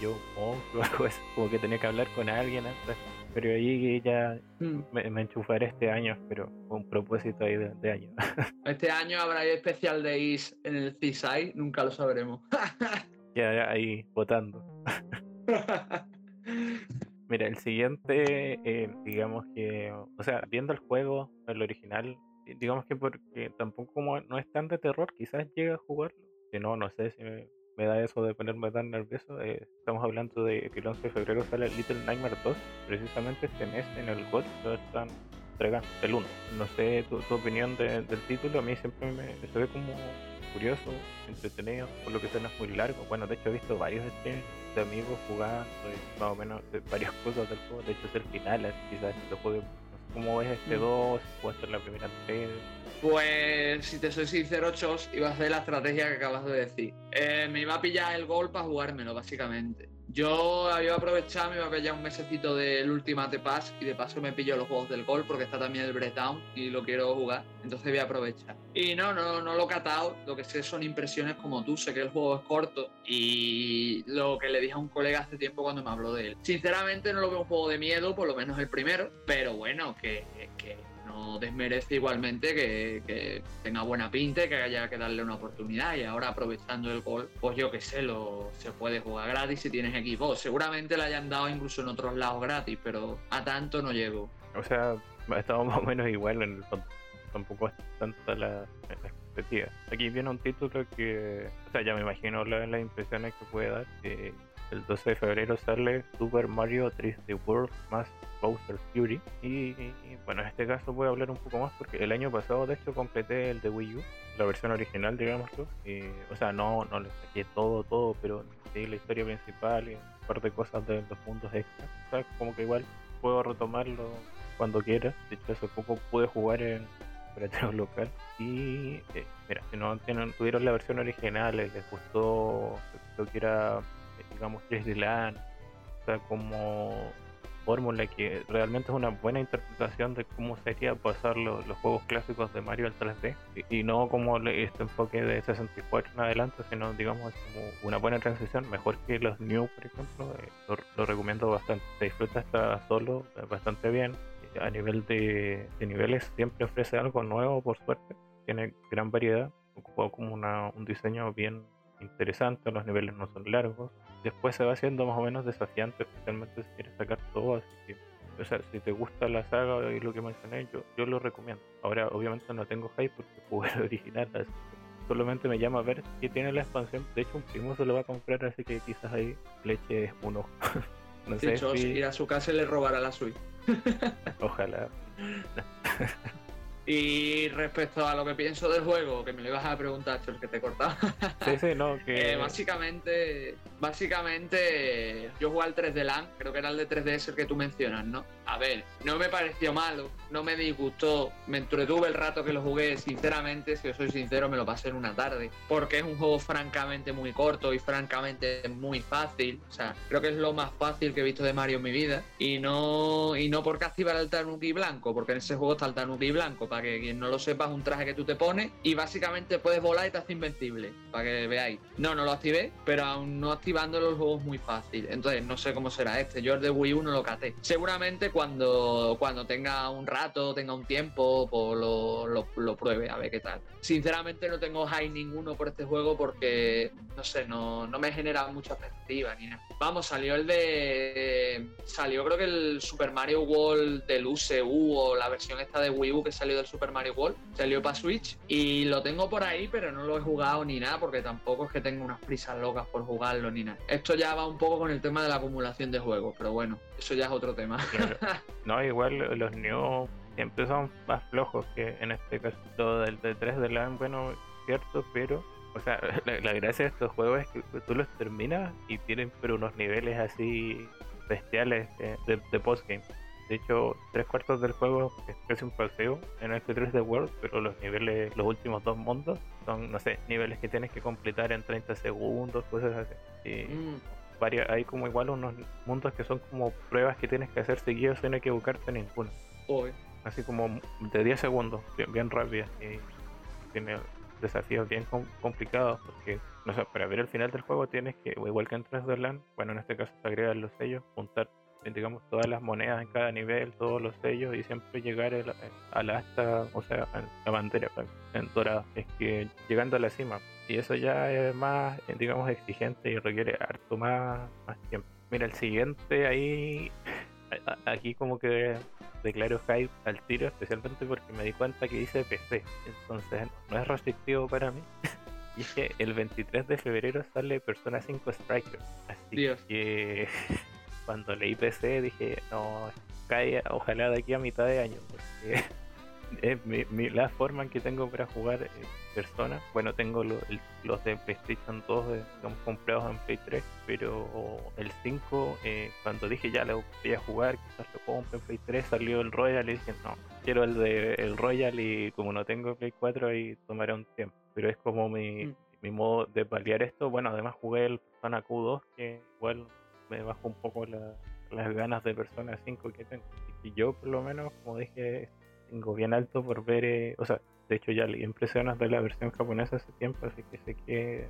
Speaker 1: yo, oh, como que tenía que hablar con alguien antes pero ahí ya mm. me, enchufaré este año, pero con propósito ahí de, año.
Speaker 2: Este año habrá especial de IS en el CISAI, nunca lo sabremos.
Speaker 1: ya, ahí votando. Mira, el siguiente, eh, digamos que, o sea, viendo el juego, el original, digamos que porque tampoco como no es tan de terror, quizás llegue a jugarlo. Si no, no sé si me, me da eso de ponerme tan nervioso. Eh, estamos hablando de que el 11 de febrero sale Little Nightmare 2, precisamente este mes en el GOT lo están entregando, el 1. No sé tu, opinión del título, a mí siempre me, se ve como curioso, entretenido, por lo que suena muy largo. Bueno, de hecho he visto varios de amigos jugando más o menos varias cosas del juego. De hecho es el final, quizás lo juegue. Cómo ves este 2, mm. puede ser la primera 3.
Speaker 2: Pues si te soy sincero, Chos, iba a hacer la estrategia que acabas de decir. Eh, me iba a pillar el gol para jugármelo, básicamente. Yo iba a aprovechar, me iba a pillar un mesecito del Ultimate Pass y de paso me pillo los juegos del gol porque está también el Breakdown y lo quiero jugar. Entonces voy a aprovechar. Y no, no, no lo he catado. Lo que sé son impresiones como tú. Sé que el juego es corto y lo que le dije a un colega hace tiempo cuando me habló de él. Sinceramente no lo veo un juego de miedo, por lo menos el primero. Pero bueno, que no desmerece igualmente que, tenga buena pinta que haya que darle una oportunidad y ahora aprovechando el gol, pues yo qué sé, lo, se puede jugar gratis si tienes equipo. Seguramente le hayan dado incluso en otros lados gratis, pero a tanto no llego.
Speaker 1: O sea, estamos más o menos igual en el tampoco es tanta la, expectativa. Aquí viene un título que, o sea, ya me imagino las impresiones que puede dar, que el 12 de febrero sale Super Mario 3D World más Bowser Fury. Y, bueno, en este caso voy a hablar un poco más porque el año pasado de hecho completé el de Wii U, la versión original, digámoslo. o sea, no, no le saqué todo, todo, pero sí la historia principal y un par de cosas de los mundos extra. O sea, como que igual puedo retomarlo cuando quiera. De hecho, hace poco pude jugar en operativo local. Y eh, mira, si no tuvieron la versión original, les gustó lo que era digamos 3D Land, o sea, como fórmula que realmente es una buena interpretación de cómo sería pasar los juegos clásicos de Mario al 3D y, no como este enfoque de 64 en adelante, sino digamos como una buena transición, mejor que los New, por ejemplo, eh, lo, recomiendo bastante. Se disfruta hasta solo eh, bastante bien. A nivel de, de niveles siempre ofrece algo nuevo, por suerte. Tiene gran variedad juego como una, un diseño bien interesante, los niveles no son largos. Después se va haciendo más o menos desafiante, especialmente si quieres sacar todo. Así que, o sea, si te gusta la saga y lo que mencioné, yo, yo lo recomiendo. Ahora, obviamente, no tengo hype porque jugué el original, así que solamente me llama a ver qué tiene la expansión. De hecho, un primo se lo va a comprar, así que quizás ahí le eche un ojo.
Speaker 2: no sé si... ir a su casa y le robará la suite.
Speaker 1: Ojalá.
Speaker 2: Y respecto a lo que pienso del juego, que me lo ibas a preguntar, Chor, que te he cortado.
Speaker 1: Sí, sí, no, que...
Speaker 2: Eh, básicamente, básicamente, yo jugué al 3D Land, creo que era el de 3DS el que tú mencionas, ¿no? A ver, no me pareció malo, no me disgustó, me entretuve el rato que lo jugué, sinceramente, si os soy sincero, me lo pasé en una tarde, porque es un juego francamente muy corto y francamente muy fácil, o sea, creo que es lo más fácil que he visto de Mario en mi vida, y no, y no porque activar el Tanuki blanco, porque en ese juego está el Tanuki blanco, que quien no lo sepa, es un traje que tú te pones y básicamente puedes volar y te hace invencible, para que veáis. No, no lo activé, pero aún no activándolo el juego es muy fácil, entonces no sé cómo será este, yo el de Wii U no lo caté. Seguramente cuando, cuando tenga un rato, tenga un tiempo, pues lo, lo, pruebe, a ver qué tal. Sinceramente no tengo high ninguno por este juego porque, no sé, no, no me genera mucha expectativa ni nada. Vamos, salió el de... Salió creo que el Super Mario World del UCU o la versión esta de Wii U que salió del Super Mario World. Salió para Switch y lo tengo por ahí, pero no lo he jugado ni nada porque tampoco es que tenga unas prisas locas por jugarlo ni nada. Esto ya va un poco con el tema de la acumulación de juegos, pero bueno, eso ya es otro tema.
Speaker 1: no, igual los Neo siempre son más flojos que en este caso todo el de 3 de la bueno, cierto, pero o sea, la, gracia de estos juegos es que tú los terminas y tienen pero unos niveles así bestiales de, de postgame. De hecho, tres cuartos del juego es casi un paseo en este 3 de World, pero los niveles, los últimos dos mundos, son, no sé, niveles que tienes que completar en 30 segundos, cosas así. Y mm. hay como igual unos mundos que son como pruebas que tienes que hacer seguidos sin equivocarte en ninguno. Así como de 10 segundos, bien, bien rápidas. Y tiene desafíos bien complicados porque, no sé, para ver el final del juego tienes que, igual que en 3 de Land, bueno, en este caso te agregan los sellos, juntar digamos, todas las monedas en cada nivel, todos los sellos y siempre llegar el, al asta, o sea, la bandera pues, en dorada. Es que llegando a la cima. Y eso ya es más, digamos, exigente y requiere harto más, más tiempo. Mira, el siguiente ahí, aquí como que declaro hype al tiro, especialmente porque me di cuenta que dice PC. Entonces no es restrictivo para mí. y es que el 23 de febrero sale Persona 5 Striker. Así que cuando leí PC dije, no, cae, ojalá de aquí a mitad de año, porque es la forma en que tengo para jugar eh, Persona. Bueno, tengo los de PlayStation 2, eh, comprados en Play 3, pero el 5, eh, cuando dije ya lo voy a jugar, quizás lo compro en Play 3, salió el Royal y dije, no, quiero el de el Royal y como no tengo Play 4 ahí tomará un tiempo. Pero es como mi, mm. mi modo de paliar esto. Bueno, además jugué el Persona Q2, que igual me bajo un poco las ganas de Persona 5 que tengo. Y yo, por lo menos, como dije, tengo bien alto por ver, eh, o sea, de hecho ya leí impresiones de la versión japonesa hace tiempo, así que sé que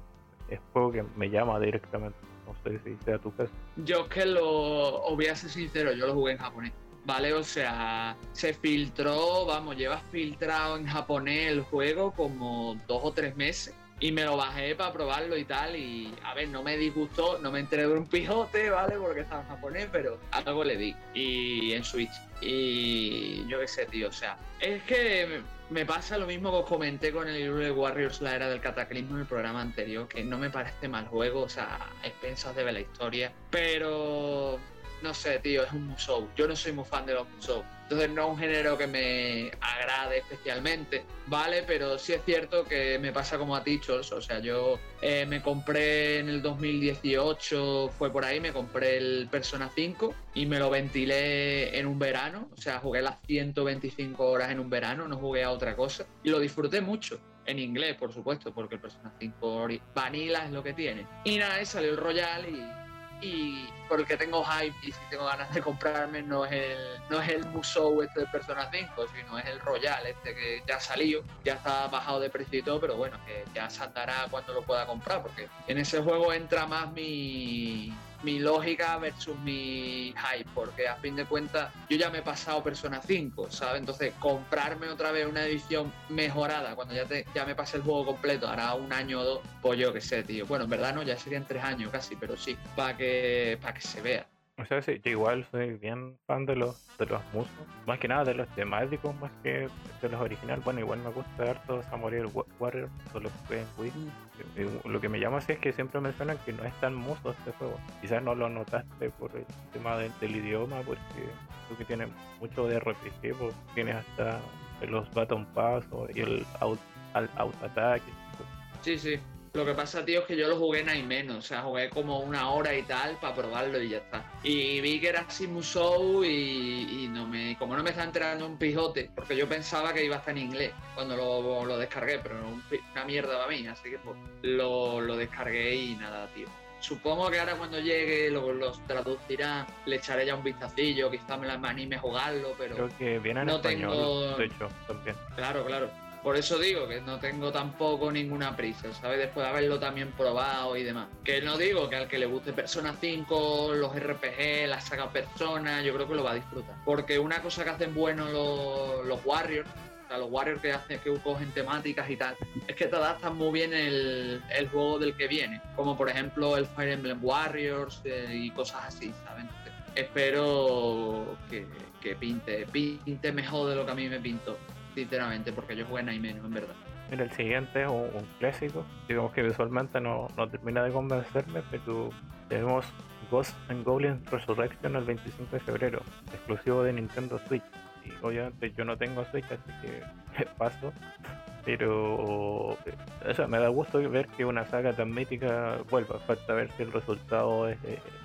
Speaker 1: es juego que me llama directamente. No sé si sea tu caso.
Speaker 2: Yo que lo, voy a ser sincero, yo lo jugué en japonés. ¿vale? O sea, se filtró, vamos, llevas filtrado en japonés el juego como dos o tres meses y me lo bajé para probarlo y tal. Y a ver, no me disgustó, no me enteré de un pijote, ¿vale? Porque estaba en japonés, pero algo le di. Y en Switch. Y yo qué sé, tío. O sea, es que me pasa lo mismo que os comenté con el libro de Warriors, la era del cataclismo en el programa anterior, que no me parece mal juego, o sea, a expensas de ver la historia. Pero no sé, tío, es un musou. Yo no soy muy fan de los musou. Entonces no es un género que me agrade especialmente, ¿vale? Pero sí es cierto que me pasa como a ti, O sea, yo eh, me compré en el 2018, fue por ahí, me compré el Persona 5 y me lo ventilé en un verano. O sea, jugué las 125 horas en un verano, no jugué a otra cosa. Y lo disfruté mucho. En inglés, por supuesto, porque el Persona 5 Vanilla es lo que tiene. Y nada, salió el Royal y y por el que tengo hype y si tengo ganas de comprarme no es el no es el Musou este de Persona 5 sino es el Royal este que ya ha salido ya está bajado de precio y todo pero bueno que ya saltará cuando lo pueda comprar porque en ese juego entra más mi mi lógica versus mi hype, porque a fin de cuentas yo ya me he pasado Persona 5, ¿sabes? Entonces, comprarme otra vez una edición mejorada cuando ya, te, ya me pasé el juego completo, hará un año o dos, pues yo qué sé, tío. Bueno, en verdad no, ya serían tres años casi, pero sí, para que, para que se vea.
Speaker 1: O sea, sí, yo igual soy bien fan de los, de los musos, más que nada de los temáticos, más que de los originales. Bueno, igual me gusta harto Samurai Warrior, solo que en Wii. Mm. Lo que me llama así es que siempre mencionan que no es tan muso este juego. Quizás no lo notaste por el tema del idioma, porque creo que tiene mucho de RPG, pues tienes hasta los Baton Pass y el Out, out Attack.
Speaker 2: Sí, sí. Lo que pasa, tío, es que yo lo jugué en menos, o sea, jugué como una hora y tal para probarlo y ya está. Y vi que era así Show y, no me, como no me está enterando un pijote, porque yo pensaba que iba a estar en inglés cuando lo, descargué, pero una mierda para mí, así que pues, lo, descargué y nada, tío. Supongo que ahora cuando llegue lo, los traducirá, le echaré ya un vistacillo, quizá me la anime a jugarlo, pero.
Speaker 1: Creo que viene en
Speaker 2: no
Speaker 1: español,
Speaker 2: tengo...
Speaker 1: de hecho, también.
Speaker 2: Claro, claro. Por eso digo que no tengo tampoco ninguna prisa, ¿sabes? Después de haberlo también probado y demás. Que no digo que al que le guste Persona 5, los RPG, la saga Persona, yo creo que lo va a disfrutar. Porque una cosa que hacen bueno los, Warriors, o sea, los Warriors que hacen que cogen temáticas y tal, es que te adaptan muy bien el, juego del que viene. Como por ejemplo el Fire Emblem Warriors eh, y cosas así, ¿sabes? espero que, que pinte, pinte mejor de lo que a mí me pintó sinceramente, porque yo jugué en menos, en verdad.
Speaker 1: Mira, el siguiente es un, clásico. Digamos que visualmente no, no, termina de convencerme, pero tenemos Ghost and Goblin Resurrection el 25 de febrero, exclusivo de Nintendo Switch. Y obviamente yo no tengo Switch, así que paso. Pero o me da gusto ver que una saga tan mítica vuelva. Falta ver si el resultado es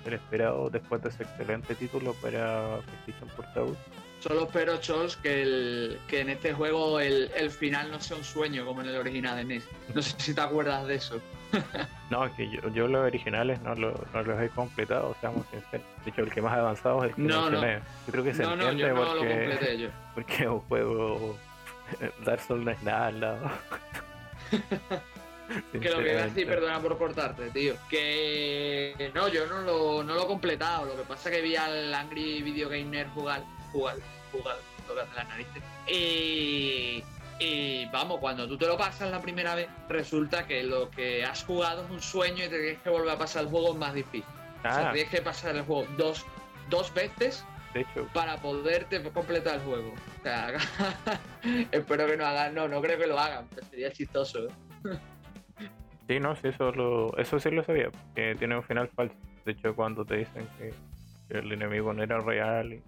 Speaker 1: el esperado después de ese excelente título para PlayStation Portable.
Speaker 2: Solo espero, Chols, que, el, que en este juego el, final no sea un sueño como en el original de NES. No sé si te acuerdas de eso.
Speaker 1: no, es que yo, los originales no, los he completado, seamos sinceros. De hecho, el que más avanzado es el que
Speaker 2: no. No.
Speaker 1: Yo creo que se
Speaker 2: no,
Speaker 1: entiende
Speaker 2: no, yo
Speaker 1: porque,
Speaker 2: no lo completé yo.
Speaker 1: porque un juego Dark Souls no es nada al lado.
Speaker 2: que lo que iba a decir, perdona por cortarte, tío. Que no, yo no lo, no lo he completado. Lo que pasa es que vi al Angry Video Gamer jugar jugar, jugar, hace las narices. Y, y vamos, cuando tú te lo pasas la primera vez, resulta que lo que has jugado es un sueño y te tienes que volver a pasar el juego más difícil. O sea, ah. tienes que pasar el juego dos, dos veces para poderte completar el juego. O sea, espero que no hagan, no, no creo que lo hagan, pero sería chistoso. ¿eh?
Speaker 1: Sí, no, sí, eso, lo, eso sí lo sabía, que tiene un final falso. De hecho, cuando te dicen que el enemigo no era real y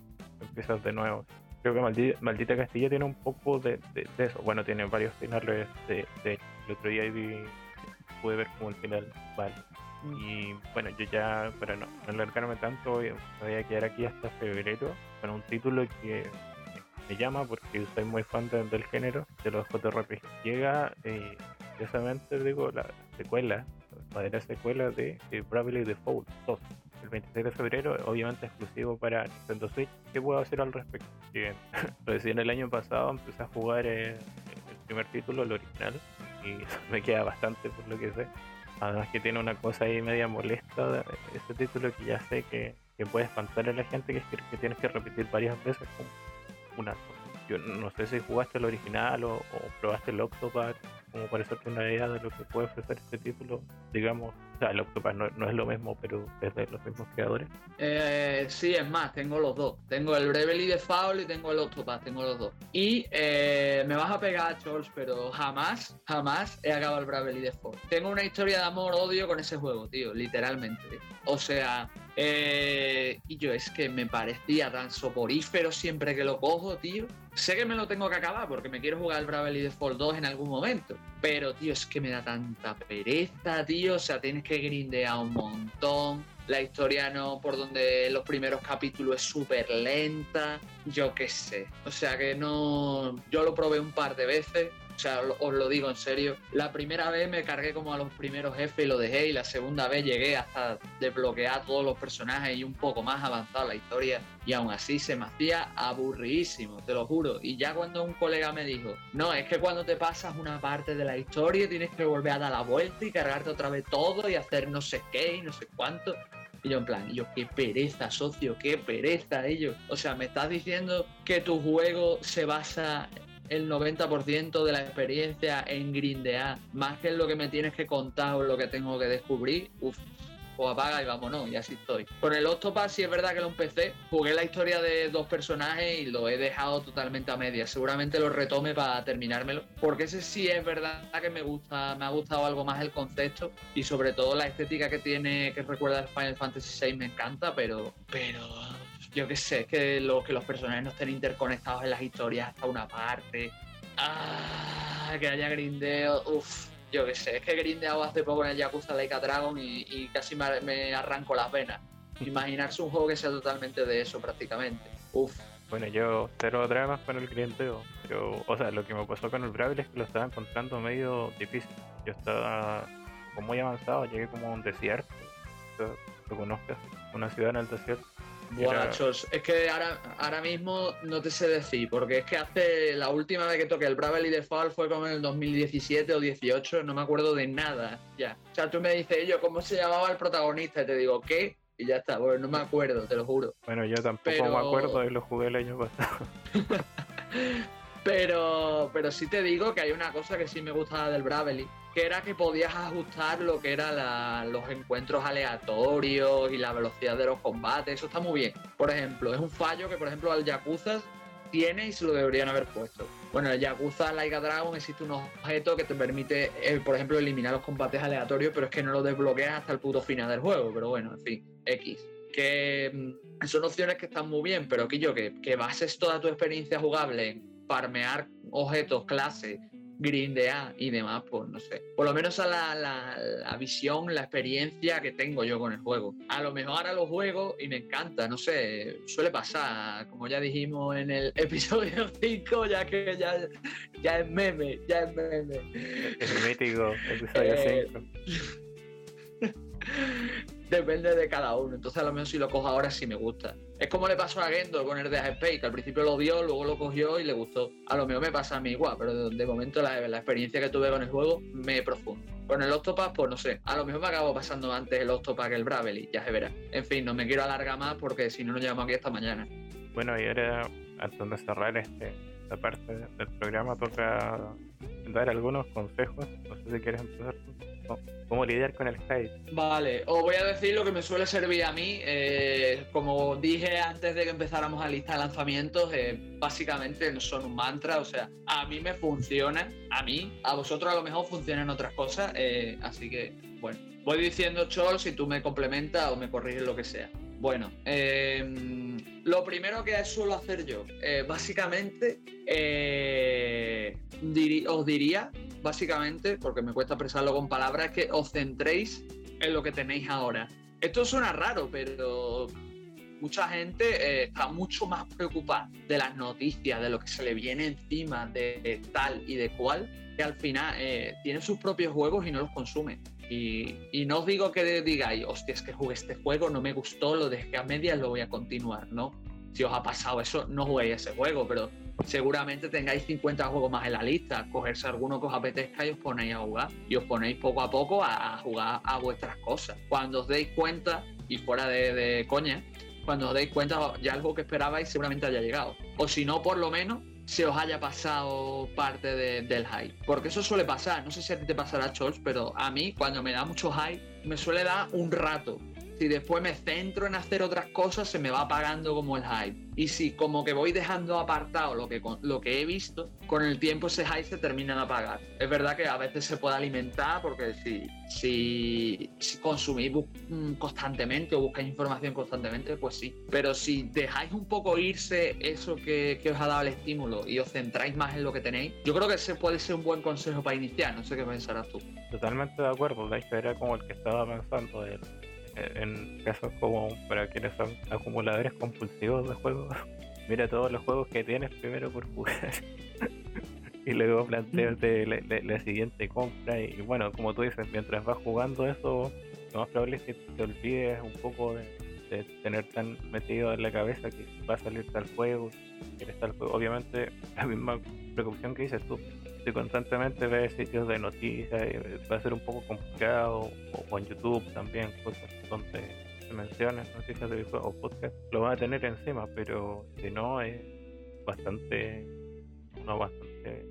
Speaker 1: empiezas de nuevo. Creo que Maldita, Castilla tiene un poco de, eso. Bueno, tiene varios finales de, el otro día vi, pude ver como el final vale. Mm. Y bueno, yo ya, para no, no alargarme tanto, me voy a quedar aquí hasta febrero con un título que me llama porque soy muy fan del género de los JRPG. Llega, eh, precisamente digo, la secuela, la secuela de, de Bravely Default 2 el 26 de febrero, obviamente exclusivo para Nintendo Switch. ¿Qué puedo hacer al respecto? Bien, recién el año pasado empecé a jugar eh, el primer título, el original, y me queda bastante por lo que sé. Además que tiene una cosa ahí media molesta, ese título que ya sé que, que puede espantar a la gente, que es que, tienes que repetir varias veces una yo no sé si jugaste el original o, probaste el Octopath como para hacerte una idea de lo que puede ofrecer este título, digamos, o sea, el Octopath no, es lo mismo, pero es de los mismos creadores.
Speaker 2: Eh, sí, es más, tengo los dos. Tengo el Bravely Default y tengo el Octopath, tengo los dos. Y eh, me vas a pegar, Charles, pero jamás, jamás he acabado el Bravely Default. Tengo una historia de amor-odio con ese juego, tío, literalmente. O sea, eh, y yo es que me parecía tan soporífero siempre que lo cojo, tío. Sé que me lo tengo que acabar porque me quiero jugar el Bravely Default 2 en algún momento. Pero, tío, es que me da tanta pereza, tío. O sea, tienes que grindear un montón. La historia no, por donde los primeros capítulos es súper lenta. Yo qué sé. O sea que no. Yo lo probé un par de veces o sea, os lo digo en serio. La primera vez me cargué como a los primeros jefes y lo dejé. Y la segunda vez llegué hasta desbloquear todos los personajes y un poco más avanzada la historia. Y aún así se me hacía aburridísimo, te lo juro. Y ya cuando un colega me dijo, no, es que cuando te pasas una parte de la historia tienes que volver a dar la vuelta y cargarte otra vez todo y hacer no sé qué y no sé cuánto. Y yo en plan, yo, qué pereza, socio, qué pereza ellos. O sea, me estás diciendo que tu juego se basa el 90% de la experiencia en grindear, más que lo que me tienes que contar o lo que tengo que descubrir, uff, o apaga y vámonos, y así estoy. Con el Octopath sí es verdad que lo empecé, jugué la historia de dos personajes y lo he dejado totalmente a medias. Seguramente lo retome para terminármelo, porque ese sí es verdad que me gusta, me ha gustado algo más el concepto y sobre todo la estética que tiene, que recuerda el Final Fantasy VI me encanta, pero, pero yo qué sé, que, lo, que los personajes no estén interconectados en las historias hasta una parte. Ah, que haya grindeo, uff yo qué sé, es que he grindeado hace poco en el Yakuza Laika Dragon y, casi me, arranco las venas. Imaginarse un juego que sea totalmente de eso prácticamente. Uf.
Speaker 1: Bueno, yo cero dramas con el grindeo, pero, o sea, lo que me pasó con el Braille es que lo estaba encontrando medio difícil. Yo estaba muy avanzado, llegué como a un desierto, lo conozcas, una ciudad en el desierto
Speaker 2: es que ahora, ahora mismo no te sé decir, porque es que hace la última vez que toqué el Bravely Default fue como en el 2017 o 18, no me acuerdo de nada ya. O sea, tú me dices, yo, ¿cómo se llamaba el protagonista? Y te digo, ¿qué? Y ya está, bueno, no me acuerdo, te lo juro.
Speaker 1: Bueno, yo tampoco me acuerdo y lo jugué el año pasado.
Speaker 2: pero, pero sí te digo que hay una cosa que sí me gusta del Bravely, que era que podías ajustar lo que eran los encuentros aleatorios y la velocidad de los combates. Eso está muy bien. Por ejemplo, es un fallo que, por ejemplo, al Yakuza tiene y se lo deberían haber puesto. Bueno, en el Yakuza Laika Dragon existe un objeto que te permite, eh, por ejemplo, eliminar los combates aleatorios, pero es que no lo desbloqueas hasta el puto final del juego. Pero bueno, en fin, X. Que mm, son opciones que están muy bien, pero que yo, que, que bases toda tu experiencia jugable en farmear objetos, clases grindear y demás, pues no sé. Por lo menos a la, la, visión, la experiencia que tengo yo con el juego. A lo mejor ahora lo juego y me encanta, no sé, suele pasar, como ya dijimos en el episodio 5, ya que ya, ya es meme, ya es meme.
Speaker 1: El mítico episodio 5.
Speaker 2: Depende de cada uno. Entonces, a lo mejor si lo cojo ahora sí me gusta. Es como le pasó a Gendo con el de Space, que al principio lo vio, luego lo cogió y le gustó. A lo mejor me pasa a mí igual, pero de, momento la, experiencia que tuve con el juego me profundo. Con el Octopath, pues no sé, a lo mejor me acabo pasando antes el Octopath que el Bravely, ya se verá. En fin, no me quiero alargar más porque si no nos llevamos aquí hasta mañana.
Speaker 1: Bueno, y ahora, antes de cerrar este, parte del programa, toca dar algunos consejos. No sé si quieres empezar cómo lidiar con el hype.
Speaker 2: Vale, os voy a decir lo que me suele servir a mí. Eh, como dije antes de que empezáramos a lista de lanzamientos, eh, básicamente no son un mantra, o sea, a mí me funciona, a mí, a vosotros a lo mejor funcionan otras cosas, eh, así que, bueno, voy diciendo Chol si tú me complementas o me corriges lo que sea. Bueno, em, lo primero que suelo hacer yo, básicamente, os diría básicamente, porque me cuesta expresarlo con palabras, que os centréis en lo que tenéis ahora. Esto suena raro, pero mucha gente eh, está mucho más preocupada de las noticias, de lo que se le viene encima, de, tal y de cual, que al final eh, tiene sus propios juegos y no los consume. Y, no os digo que digáis, hostia, es que jugué este juego, no me gustó, lo dejé a medias, lo voy a continuar, ¿no? Si os ha pasado eso, no juguéis ese juego, pero seguramente tengáis 50 juegos más en la lista. Cogerse alguno que os apetezca y os ponéis a jugar. Y os ponéis poco a poco a, jugar a vuestras cosas. Cuando os deis cuenta, y fuera de, coña, cuando os deis cuenta ya algo que esperabais seguramente haya llegado. O si no, por lo menos se os haya pasado parte del hype. Porque eso suele pasar, no sé si a ti te pasará, Chols, pero a mí cuando me da mucho hype me suele dar un rato si después me centro en hacer otras cosas, se me va apagando como el hype. Y si como que voy dejando apartado lo que, lo que he visto, con el tiempo ese hype se termina de apagar. Es verdad que a veces se puede alimentar porque si, si, si consumís mm, constantemente o buscáis información constantemente, pues sí. Pero si dejáis un poco irse eso que, que, os ha dado el estímulo y os centráis más en lo que tenéis, yo creo que ese puede ser un buen consejo para iniciar. No sé qué pensarás tú.
Speaker 1: Totalmente de acuerdo. De hecho, era como el que estaba pensando. De en casos como para quienes son acumuladores compulsivos de juegos, mira todos los juegos que tienes primero por jugar. y luego plantearte la, siguiente compra. Y, bueno, como tú dices, mientras vas jugando eso, lo más probable es que te olvides un poco de, tener tan metido en la cabeza que va a salir tal juego, tal juego. Obviamente, la misma precaución que dices tú si constantemente ves sitios de noticias, va a ser un poco complicado, o, en YouTube también, cosas donde menciones, noticias de videojuegos o podcast, lo van a tener encima, pero si no, es bastante, no bastante,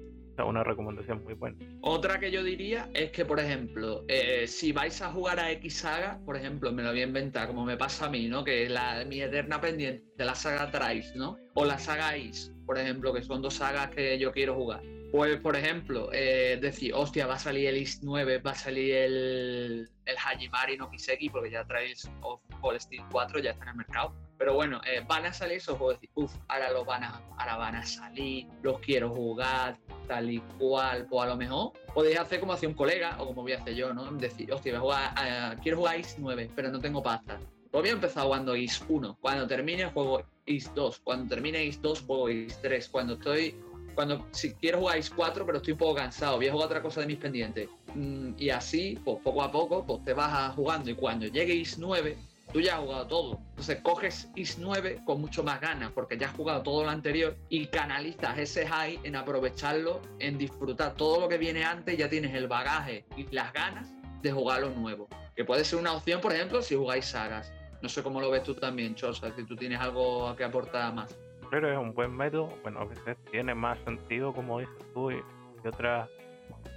Speaker 1: una recomendación muy buena.
Speaker 2: Otra que yo diría es que, por ejemplo, eh, si vais a jugar a X saga, por ejemplo, me lo voy a inventar, como me pasa a mí, ¿no? Que la, mi eterna pendiente de la saga Trice, ¿no? O la saga Is, por ejemplo, que son dos sagas que yo quiero jugar. Pues, por ejemplo, eh, decir, hostia, va a salir el Is 9, va a salir el, el Hajimari no Kiseki, porque ya traéis of All Steel 4, ya está en el mercado. Pero bueno, eh, van a salir esos juegos, uff, ahora, los van a, ahora van a salir, los quiero jugar, tal y cual. O a lo mejor podéis hacer como hacía un colega, o como voy a hacer yo, ¿no? Decir, hostia, voy a jugar, quiero jugar Is 9, pero no tengo pasta. Pues voy a empezar jugando Is 1. Cuando termine, juego Is 2. Cuando termine Is 2, juego Is 3. Cuando estoy cuando si quiero jugar 4, pero estoy un poco cansado, voy a jugar otra cosa de mis pendientes. Mm, y así, pues poco a poco, pues te vas jugando. Y cuando llegue Is 9, tú ya has jugado todo. Entonces coges Is 9 con mucho más ganas, porque ya has jugado todo lo anterior y canalizas ese high en aprovecharlo, en disfrutar todo lo que viene antes, ya tienes el bagaje y las ganas de jugar lo nuevo. Que puede ser una opción, por ejemplo, si jugáis sagas. No sé cómo lo ves tú también, Chosa, si tú tienes algo que aportar más
Speaker 1: es un buen método. Bueno, a veces tiene más sentido, como dices tú, y, otras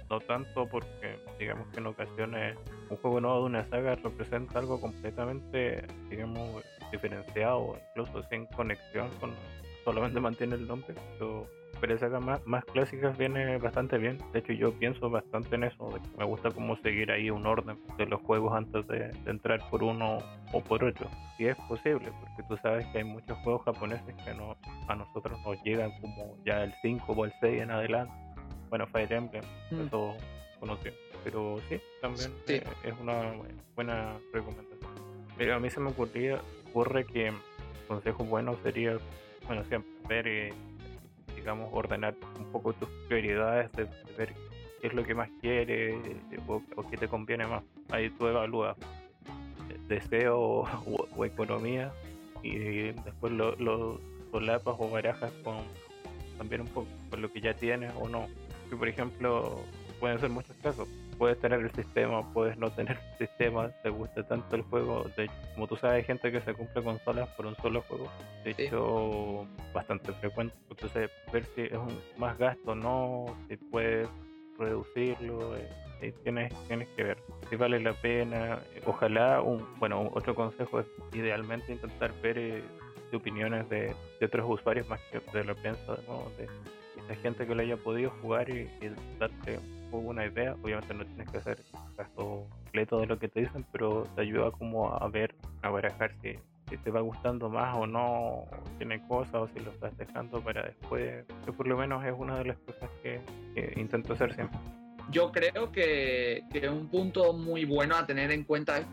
Speaker 1: no tanto, porque digamos que en ocasiones un juego nuevo de una saga representa algo completamente, digamos, diferenciado, incluso sin conexión con solamente mantiene el nombre. Pero pero saga más, más clásicas viene bastante bien. De hecho, yo pienso bastante en eso. me gusta como seguir ahí un orden de los juegos antes de, entrar por uno o por otro. Si es posible, porque tú sabes que hay muchos juegos japoneses que no a nosotros nos llegan como ya el 5 o el 6 en adelante. Bueno, Fire Emblem, mm. eso. Pero sí, también eh, es una buena recomendación. Pero a mí se me ocurría, ocurre que consejo bueno sería, bueno, siempre ver eh, digamos, ordenar un poco tus prioridades, de, ver qué es lo que más quieres o, qué te conviene más. Ahí tú evalúas deseo o, economía y después lo, lo solapas o barajas con también un poco con lo que ya tienes o no. Que por ejemplo, pueden ser muchos casos puedes tener el sistema, puedes no tener el sistema, te gusta tanto el juego. De hecho, como tú sabes, hay gente que se cumple consolas por un solo juego. De hecho, bastante frecuente. Entonces, ver si es un más gasto o no, si puedes reducirlo. Eh, tienes, tienes que ver si vale la pena. Ojalá, un, bueno, otro consejo es idealmente intentar ver eh, opiniones de, otros usuarios más que de lo pienso de, de, gente que lo haya podido jugar y, y darte una idea. Obviamente no tienes que hacer caso completo de lo que te dicen, pero te ayuda como a ver, a barajar si, si te va gustando más o no, tiene cosas o si lo estás dejando para después. Que por lo menos es una de las cosas que, intento hacer siempre.
Speaker 2: Yo creo que, que, un punto muy bueno a tener en cuenta es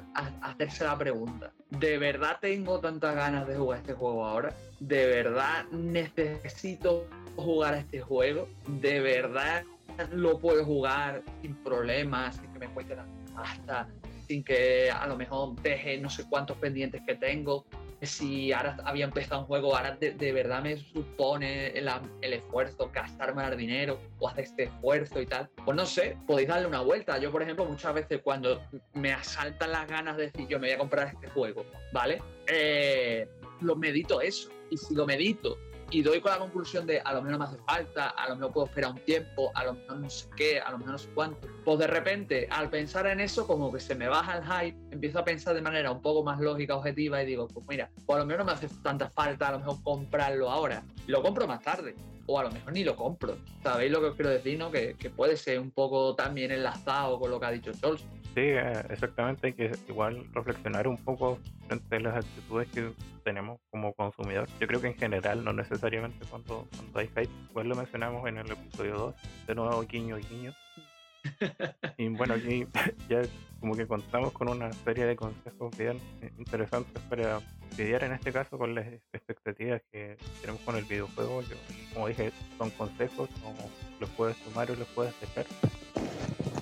Speaker 2: hacerse la pregunta. ¿De verdad tengo tantas ganas de jugar este juego ahora? ¿De verdad necesito jugar este juego? ¿De verdad lo puedo jugar sin problemas, sin que me cueste la pasta, sin que a lo mejor deje no sé cuántos pendientes que tengo. Si ahora había empezado un juego, ahora de, verdad me supone el, esfuerzo, gastarme el dinero o hacer este esfuerzo y tal. Pues no sé, podéis darle una vuelta. Yo, por ejemplo, muchas veces cuando me asaltan las ganas de decir yo me voy a comprar este juego, ¿vale? Eh, lo medito eso. Y si lo medito y doy con la conclusión de a lo mejor me hace falta, a lo mejor puedo esperar un tiempo, a lo mejor no sé qué, a lo mejor no sé cuánto. Pues de repente, al pensar en eso, como que se me baja el hype, empiezo a pensar de manera un poco más lógica, objetiva y digo, pues mira, pues a lo mejor no me hace tanta falta a lo mejor comprarlo ahora, lo compro más tarde. O a lo mejor ni lo compro. ¿Sabéis lo que os quiero decir? No? Que, que puede ser un poco también enlazado con lo que ha dicho Scholz
Speaker 1: Sí, eh, exactamente, hay que igual reflexionar un poco frente a las actitudes que tenemos como consumidor. Yo creo que en general, no necesariamente cuando, cuando hay hype, igual lo mencionamos en el episodio 2, de nuevo guiño guiño. y bueno, aquí ya como que contamos con una serie de consejos bien interesantes para lidiar en este caso con las expectativas que tenemos con el videojuego. Yo, como dije, son consejos, como los puedes tomar o los puedes dejar.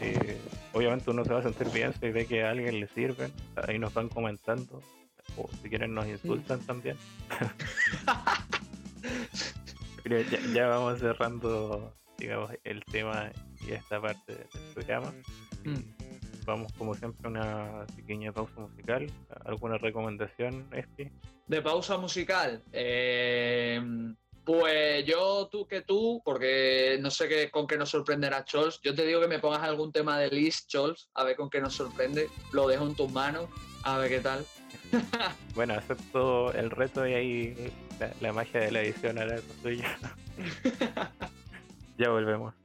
Speaker 1: Eh, obviamente uno se va a sentir bien si ve que a alguien le sirve. Ahí nos van comentando. O si quieren nos insultan también. ya, vamos cerrando, digamos, el tema y esta parte del programa. Mm. vamos como siempre a una pequeña pausa musical. ¿Alguna recomendación, Esti?
Speaker 2: De pausa musical. Eh, pues yo, tú que tú, porque no sé qué, con qué nos sorprenderá Chols. Yo te digo que me pongas algún tema de Liz, Chols, a ver con qué nos sorprende. Lo dejo en tus manos, a ver qué tal.
Speaker 1: bueno, acepto el reto y ahí la, magia de la edición ahora es suya. ya volvemos.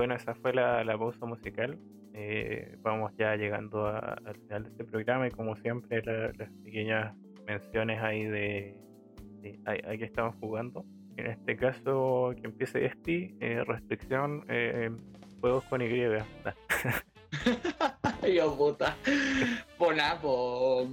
Speaker 1: Bueno, esa fue la, pausa musical. Eh, vamos ya llegando al final de este programa y como siempre las pequeñas menciones ahí de, ahí, que estamos jugando. En este caso, que empiece este, restricción, eh, juegos con Y.
Speaker 2: Dios puta. Pues nada, pues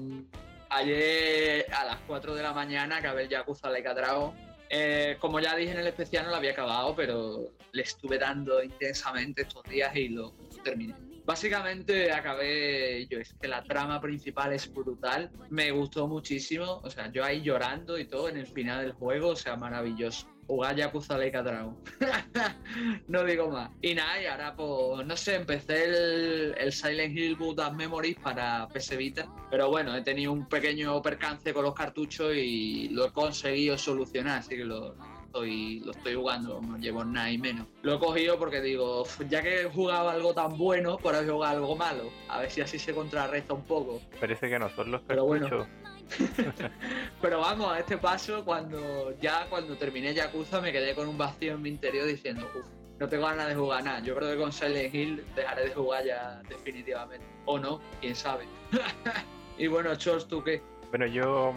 Speaker 2: ayer a las 4 de la mañana acabé el Yakuza Dragon eh, como ya dije en el especial, no lo había acabado, pero le estuve dando intensamente estos días y lo, terminé. Básicamente acabé yo, es que la trama principal es brutal, me gustó muchísimo, o sea, yo ahí llorando y todo en el final del juego, o sea, maravilloso. Jugar Yakuza Leica Dragon. no digo más. Y nada, y ahora pues, no sé, empecé el, el Silent Hill Buddha Memories para PS Vita, pero bueno, he tenido un pequeño percance con los cartuchos y lo he conseguido solucionar, así que lo, estoy, lo estoy jugando, no llevo nada y menos. Lo he cogido porque digo, ya que he jugado algo tan bueno, por ahora jugar algo malo. A ver si así se contrarresta un poco.
Speaker 1: Parece que no son los.
Speaker 2: Pero bueno. Pero vamos, a este paso, cuando ya cuando terminé Yakuza me quedé con un vacío en mi interior diciendo, uff, no tengo ganas de jugar nada. Yo creo que con Silent Hill dejaré de jugar ya definitivamente. O no, quién sabe. y bueno, Chos, ¿tú qué?
Speaker 1: Bueno, yo,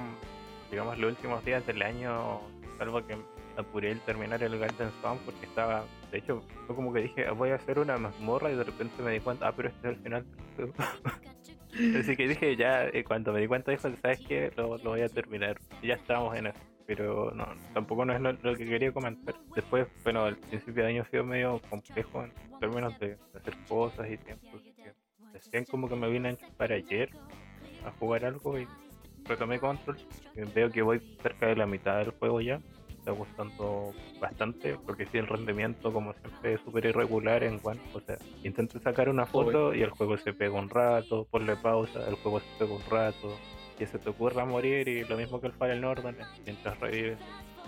Speaker 1: digamos, los últimos días del año, salvo que apuré el terminar el Garden Spawn porque estaba, de hecho, fue como que dije, voy a hacer una mazmorra y de repente me di cuenta, ah, pero este es el final. Así que dije, ya, eh, cuando me di cuenta, dijo, ¿sabes qué? Lo, lo voy a terminar. Y ya estábamos en eso. Pero no, tampoco no es lo, que quería comentar. Después, bueno, al principio de año ha sido medio complejo en términos de, hacer cosas y tiempos. Decían como que me vine para ayer a jugar algo y retomé control. Veo que voy cerca de la mitad del juego ya está gustando bastante, porque si el rendimiento, como siempre, es súper irregular en cuanto, o sea, intento sacar una foto y el juego se pega un rato, ponle pausa, el juego se pega un rato, que se te ocurra morir y lo mismo que el Fire Northern, mientras revives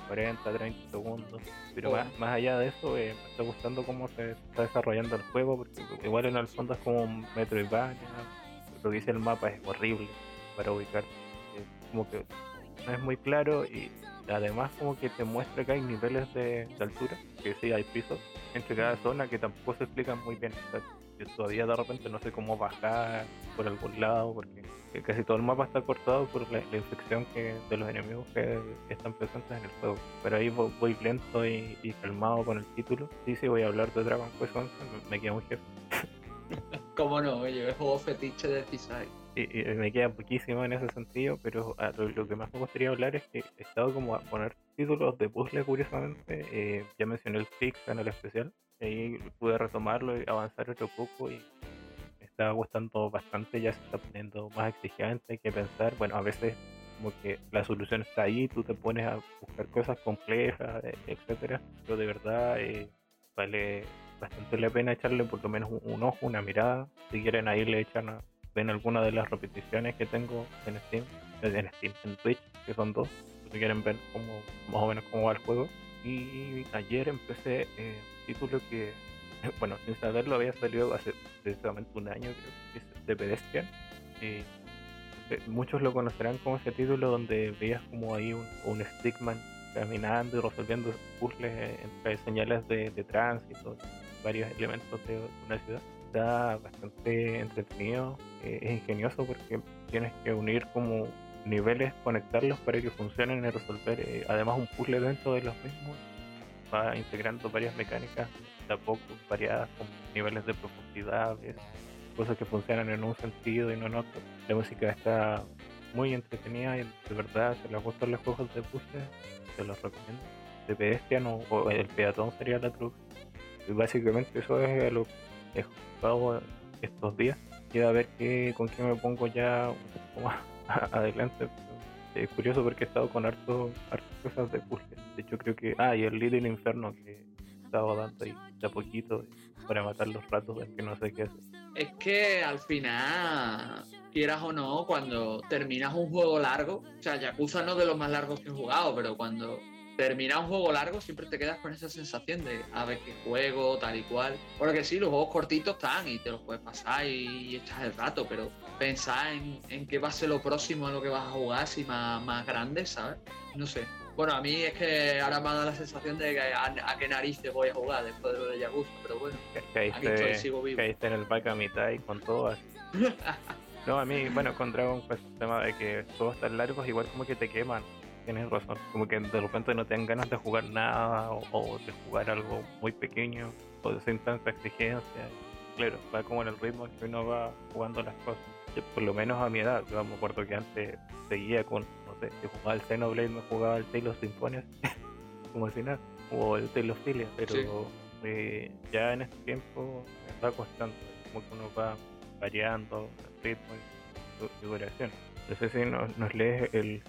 Speaker 1: 40, 30 segundos. Pero más, más, allá de eso, eh, me está gustando cómo se está desarrollando el juego, porque igual en el fondo es como un Metroidvania, lo que dice el mapa es horrible para ubicar, como que no es muy claro y además como que te muestra que hay niveles de, altura, que sí hay pisos entre cada zona que tampoco se explican muy bien. todavía de repente no sé cómo bajar por algún lado, porque casi todo el mapa está cortado por la, infección que, de los enemigos que, están presentes en el juego. Pero ahí voy, lento y, calmado con el título. Sí, sí, voy a hablar de Dragon Quest 11, me, queda muy jefe.
Speaker 2: ¿Cómo no? Oye, es juego fetiche de Cisai
Speaker 1: y, me queda poquísimo en ese sentido, pero lo, que más me gustaría hablar es que he estado como a poner títulos de puzzle curiosamente. Eh, ya mencioné el Fix en el especial, ahí pude retomarlo y avanzar otro poco y me está gustando bastante, ya se está poniendo más exigente, hay que pensar, bueno, a veces como que la solución está ahí, tú te pones a buscar cosas complejas, e, etcétera, pero de verdad... Eh, vale bastante la pena echarle por lo menos un, ojo, una mirada. Si quieren ahí le echan ven alguna de las repeticiones que tengo en Steam, en Steam, en Twitch, que son dos, si quieren ver cómo, más o menos cómo va el juego. Y ayer empecé eh, un título que, bueno, sin saberlo había salido hace precisamente un año, creo que es de Pedestrian. Eh, muchos lo conocerán como ese título donde veías como ahí un, un stickman caminando y resolviendo puzzles entre señales de tránsito, varios elementos de una ciudad. Está bastante entretenido, eh, es ingenioso porque tienes que unir como niveles, conectarlos para que funcionen y resolver eh, además un puzzle dentro de los mismos. Va integrando varias mecánicas de a poco variadas con niveles de profundidad, cosas que funcionan en un sentido y no en otro. La música está muy entretenida y de verdad se les gustan los juegos de puzzle, se los recomiendo. De pedestrian o, el peatón sería la truca. Y básicamente eso es lo he jugado estos días. Y a ver qué, con qué me pongo ya un poco más adelante. Es curioso porque he estado con harto, hartas cosas de puzzle. De hecho creo que... Ah, y el Little Inferno que estaba dando ahí de a poquito para matar los ratos del que no sé qué hacer.
Speaker 2: Es que al final, quieras o no, cuando terminas un juego largo, o sea, Yakuza no es de los más largos que he jugado, pero cuando terminas un juego largo siempre te quedas con esa sensación de a ver qué juego, tal y cual. Porque sí, los juegos cortitos están y te los puedes pasar y, echas el rato, pero pensar en, en, qué va a ser lo próximo en lo que vas a jugar, si más, más grande, ¿sabes? No sé. Bueno, a mí es que ahora me ha dado la sensación de que a, qué narices voy a jugar después de lo de Yakuza, pero bueno,
Speaker 1: aquí estoy, sigo vivo. Caíste en el pack a mitad y con todo no, a mí, bueno, con Dragon Quest el tema de que todos están largos, igual como que te queman. Tienes razón, como que de repente no te dan ganas de jugar nada o, de jugar algo muy pequeño o de sin tanta exigencia. Claro, va como en el ritmo que uno va jugando las cosas. por lo menos a mi edad, yo me acuerdo que antes seguía con si jugaba el Xenoblade me jugaba el Tale of Symphonias como si nada o el Tale of Filia pero eh, ya en este tiempo me está costando como que uno va variando el ritmo y duración no sé si nos, nos lees el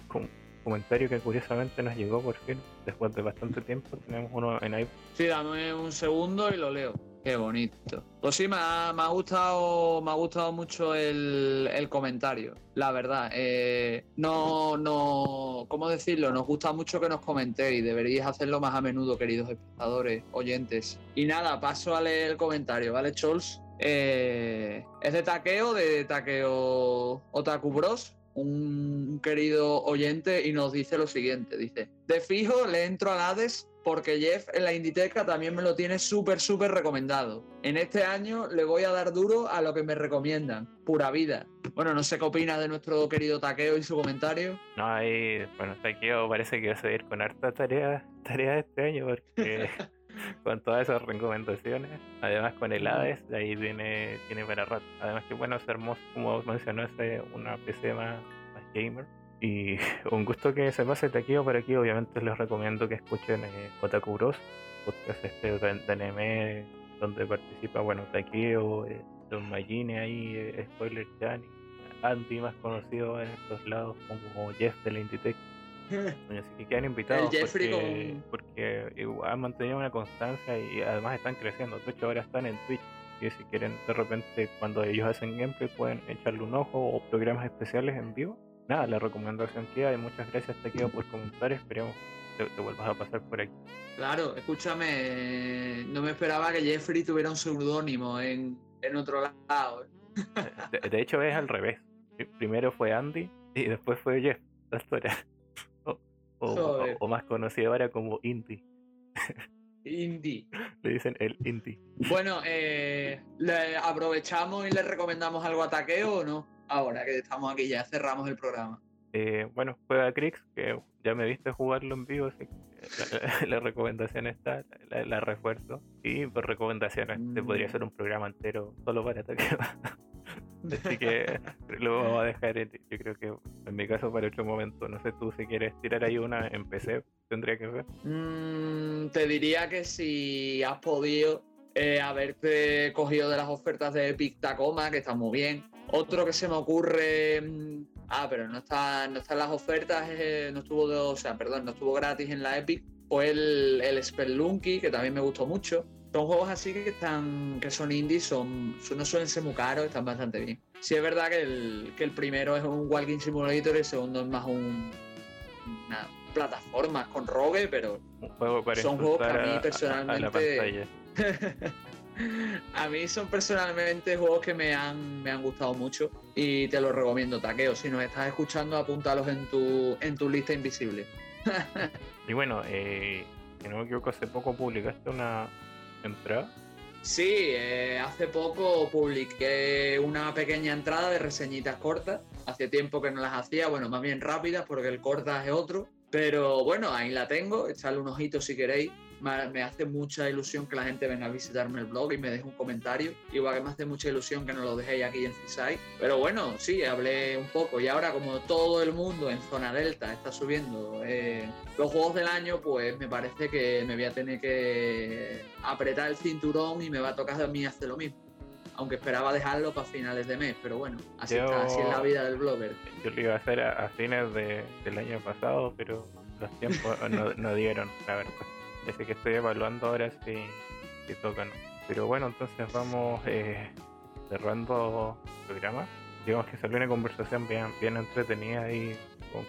Speaker 1: comentario que curiosamente nos llegó por fin después de bastante tiempo tenemos uno en ahí
Speaker 2: sí dame un segundo y lo leo Qué bonito. Pues sí, me ha, gustado, me ha gustado mucho el, comentario, la verdad. Eh, no, no, ¿cómo decirlo? Nos gusta mucho que nos comentéis. Deberíais hacerlo más a menudo, queridos espectadores, oyentes. Y nada, paso a leer el comentario, ¿vale, Chols? Eh, es de Taqueo, de Taqueo Otaku Bros un querido oyente y nos dice lo siguiente, dice, de fijo le entro al Hades porque Jeff en la Inditeca también me lo tiene súper, súper recomendado. En este año le voy a dar duro a lo que me recomiendan. Pura vida. Bueno, no sé qué opinas de nuestro querido Taqueo y su comentario.
Speaker 1: No, ahí, bueno, Taqueo parece que va a seguir con harta tarea, tarea este año porque con todas esas recomendaciones, además con el Hades, ahí tiene, tiene para rato. Además que bueno, es hermoso, como mencionó, es una PC más, más gamer y un gusto que se pase aquí o por aquí. Obviamente les recomiendo que escuchen eh, Otaku Bros, podcast este de, anime donde participa, bueno, Takeo, eh, Don Magine ahí, eh, Spoiler Chan, Andy más conocido en estos lados como Jeff de la Inditech. Así que quedan invitados porque, porque han mantenido una constancia y además están creciendo. De hecho, ahora están en Twitch. Y si quieren, de repente, cuando ellos hacen gameplay, pueden echarle un ojo o programas especiales en vivo nada, la recomendación queda y muchas gracias te quedo por comentar, esperemos que te, vuelvas a pasar por aquí.
Speaker 2: Claro, escúchame, no me esperaba que Jeffrey tuviera un seudónimo en, en otro lado.
Speaker 1: De, hecho es al revés. Primero fue Andy y después fue Jeff, la historia. O, más conocido ahora como Indy.
Speaker 2: Indy.
Speaker 1: Le dicen el Indy.
Speaker 2: Bueno, eh, ¿le aprovechamos y le recomendamos algo a Taqueo o no? ahora que estamos aquí, ya cerramos el programa.
Speaker 1: Eh, bueno, juega Crix, que ya me viste jugarlo en vivo, así que la, recomendación está, la, refuerzo. Y por recomendaciones, te podría ser un programa entero solo para ataque. así que lo vamos a dejar, yo creo que en mi caso para otro momento. No sé tú si quieres tirar ahí una en PC, tendría que ver.
Speaker 2: Mm, te diría que si has podido eh, haberte cogido de las ofertas de Epic Tacoma, que están muy bien. Otro que se me ocurre. Mm, ah, pero no está, no está en las ofertas, eh, no estuvo, o sea, perdón, no estuvo gratis en la Epic. Fue el, el Spelunky, que también me gustó mucho. Son juegos así que están que son indies, son, no suelen ser muy caros, están bastante bien. Sí es verdad que el, que el primero es un walking simulator y el segundo es más un una plataforma con rogue, pero son juegos que a mí personalmente a, mí son personalmente juegos que me han, me han gustado mucho y te los recomiendo, Taqueo. Si nos estás escuchando, apúntalos en tu, en tu lista invisible.
Speaker 1: y bueno, eh, si no me equivoco, hace poco publicaste una entrada.
Speaker 2: Sí, eh, hace poco publiqué una pequeña entrada de reseñitas cortas. Hace tiempo que no las hacía, bueno, más bien rápidas porque el corta es otro. Pero bueno, ahí la tengo, echadle un ojito si queréis me hace mucha ilusión que la gente venga a visitarme el blog y me deje un comentario. Igual que me hace mucha ilusión que no lo dejéis aquí en CISAI. Pero bueno, sí, hablé un poco. Y ahora, como todo el mundo en zona delta está subiendo eh, los juegos del año, pues me parece que me voy a tener que apretar el cinturón y me va a tocar a mí hacer lo mismo aunque esperaba dejarlo para finales de mes, pero bueno, así está, así es la vida del blogger.
Speaker 1: Yo lo iba a hacer a, fines del año pasado, pero los tiempos no dieron, la verdad. Ese que estoy evaluando ahora si, si tocan. Pero bueno, entonces vamos eh, cerrando el programa. Digamos que salió una conversación bien, bien entretenida ahí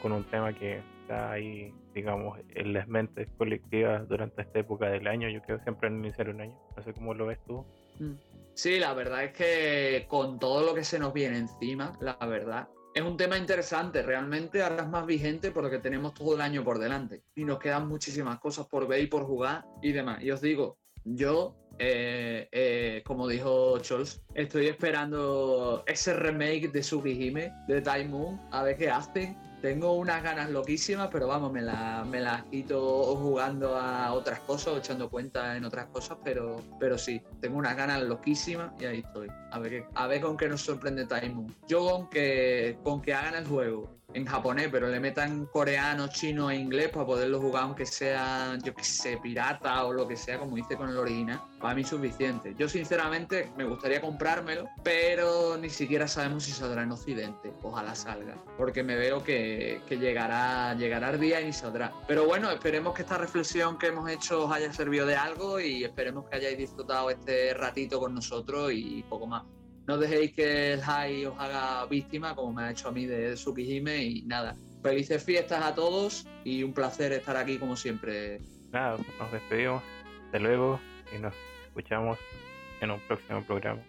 Speaker 1: con, un tema que está ahí, digamos, en las mentes colectivas durante esta época del año. Yo creo siempre en iniciar un año. No sé cómo lo ves tú.
Speaker 2: Mm. Sí, la verdad es que con todo lo que se nos viene encima, la verdad, es un tema interesante, realmente ahora es más vigente porque tenemos todo el año por delante. Y nos quedan muchísimas cosas por ver y por jugar y demás. Y os digo, yo, eh, eh, como dijo Scholz, estoy esperando ese remake de Hime de Time Moon, a ver qué hacen tengo unas ganas loquísimas, pero vamos, me, me las quito jugando a otras cosas echando cuenta en otras cosas, pero, pero sí, tengo unas ganas loquísimas y ahí estoy. A ver, a ver con qué nos sorprende Time Yo con que, con que hagan el juego en japonés, pero le metan coreano, chino e inglés para poderlo jugar aunque sea, yo que sé, pirata o lo que sea, como dice con el original, para mí suficiente. Yo sinceramente me gustaría comprármelo, pero ni siquiera sabemos si saldrá en Occidente. Ojalá salga, porque me veo que, llegará, llegará el día y saldrá. Pero bueno, esperemos que esta reflexión que hemos hecho os haya servido de algo y esperemos que hayáis disfrutado este ratito con nosotros y poco más no dejéis que el high os haga víctima, como me ha hecho a mí de Tsukihime, y nada. Felices fiestas a todos y un placer estar aquí como siempre.
Speaker 1: Nada, nos despedimos. Hasta luego y nos escuchamos en un próximo programa.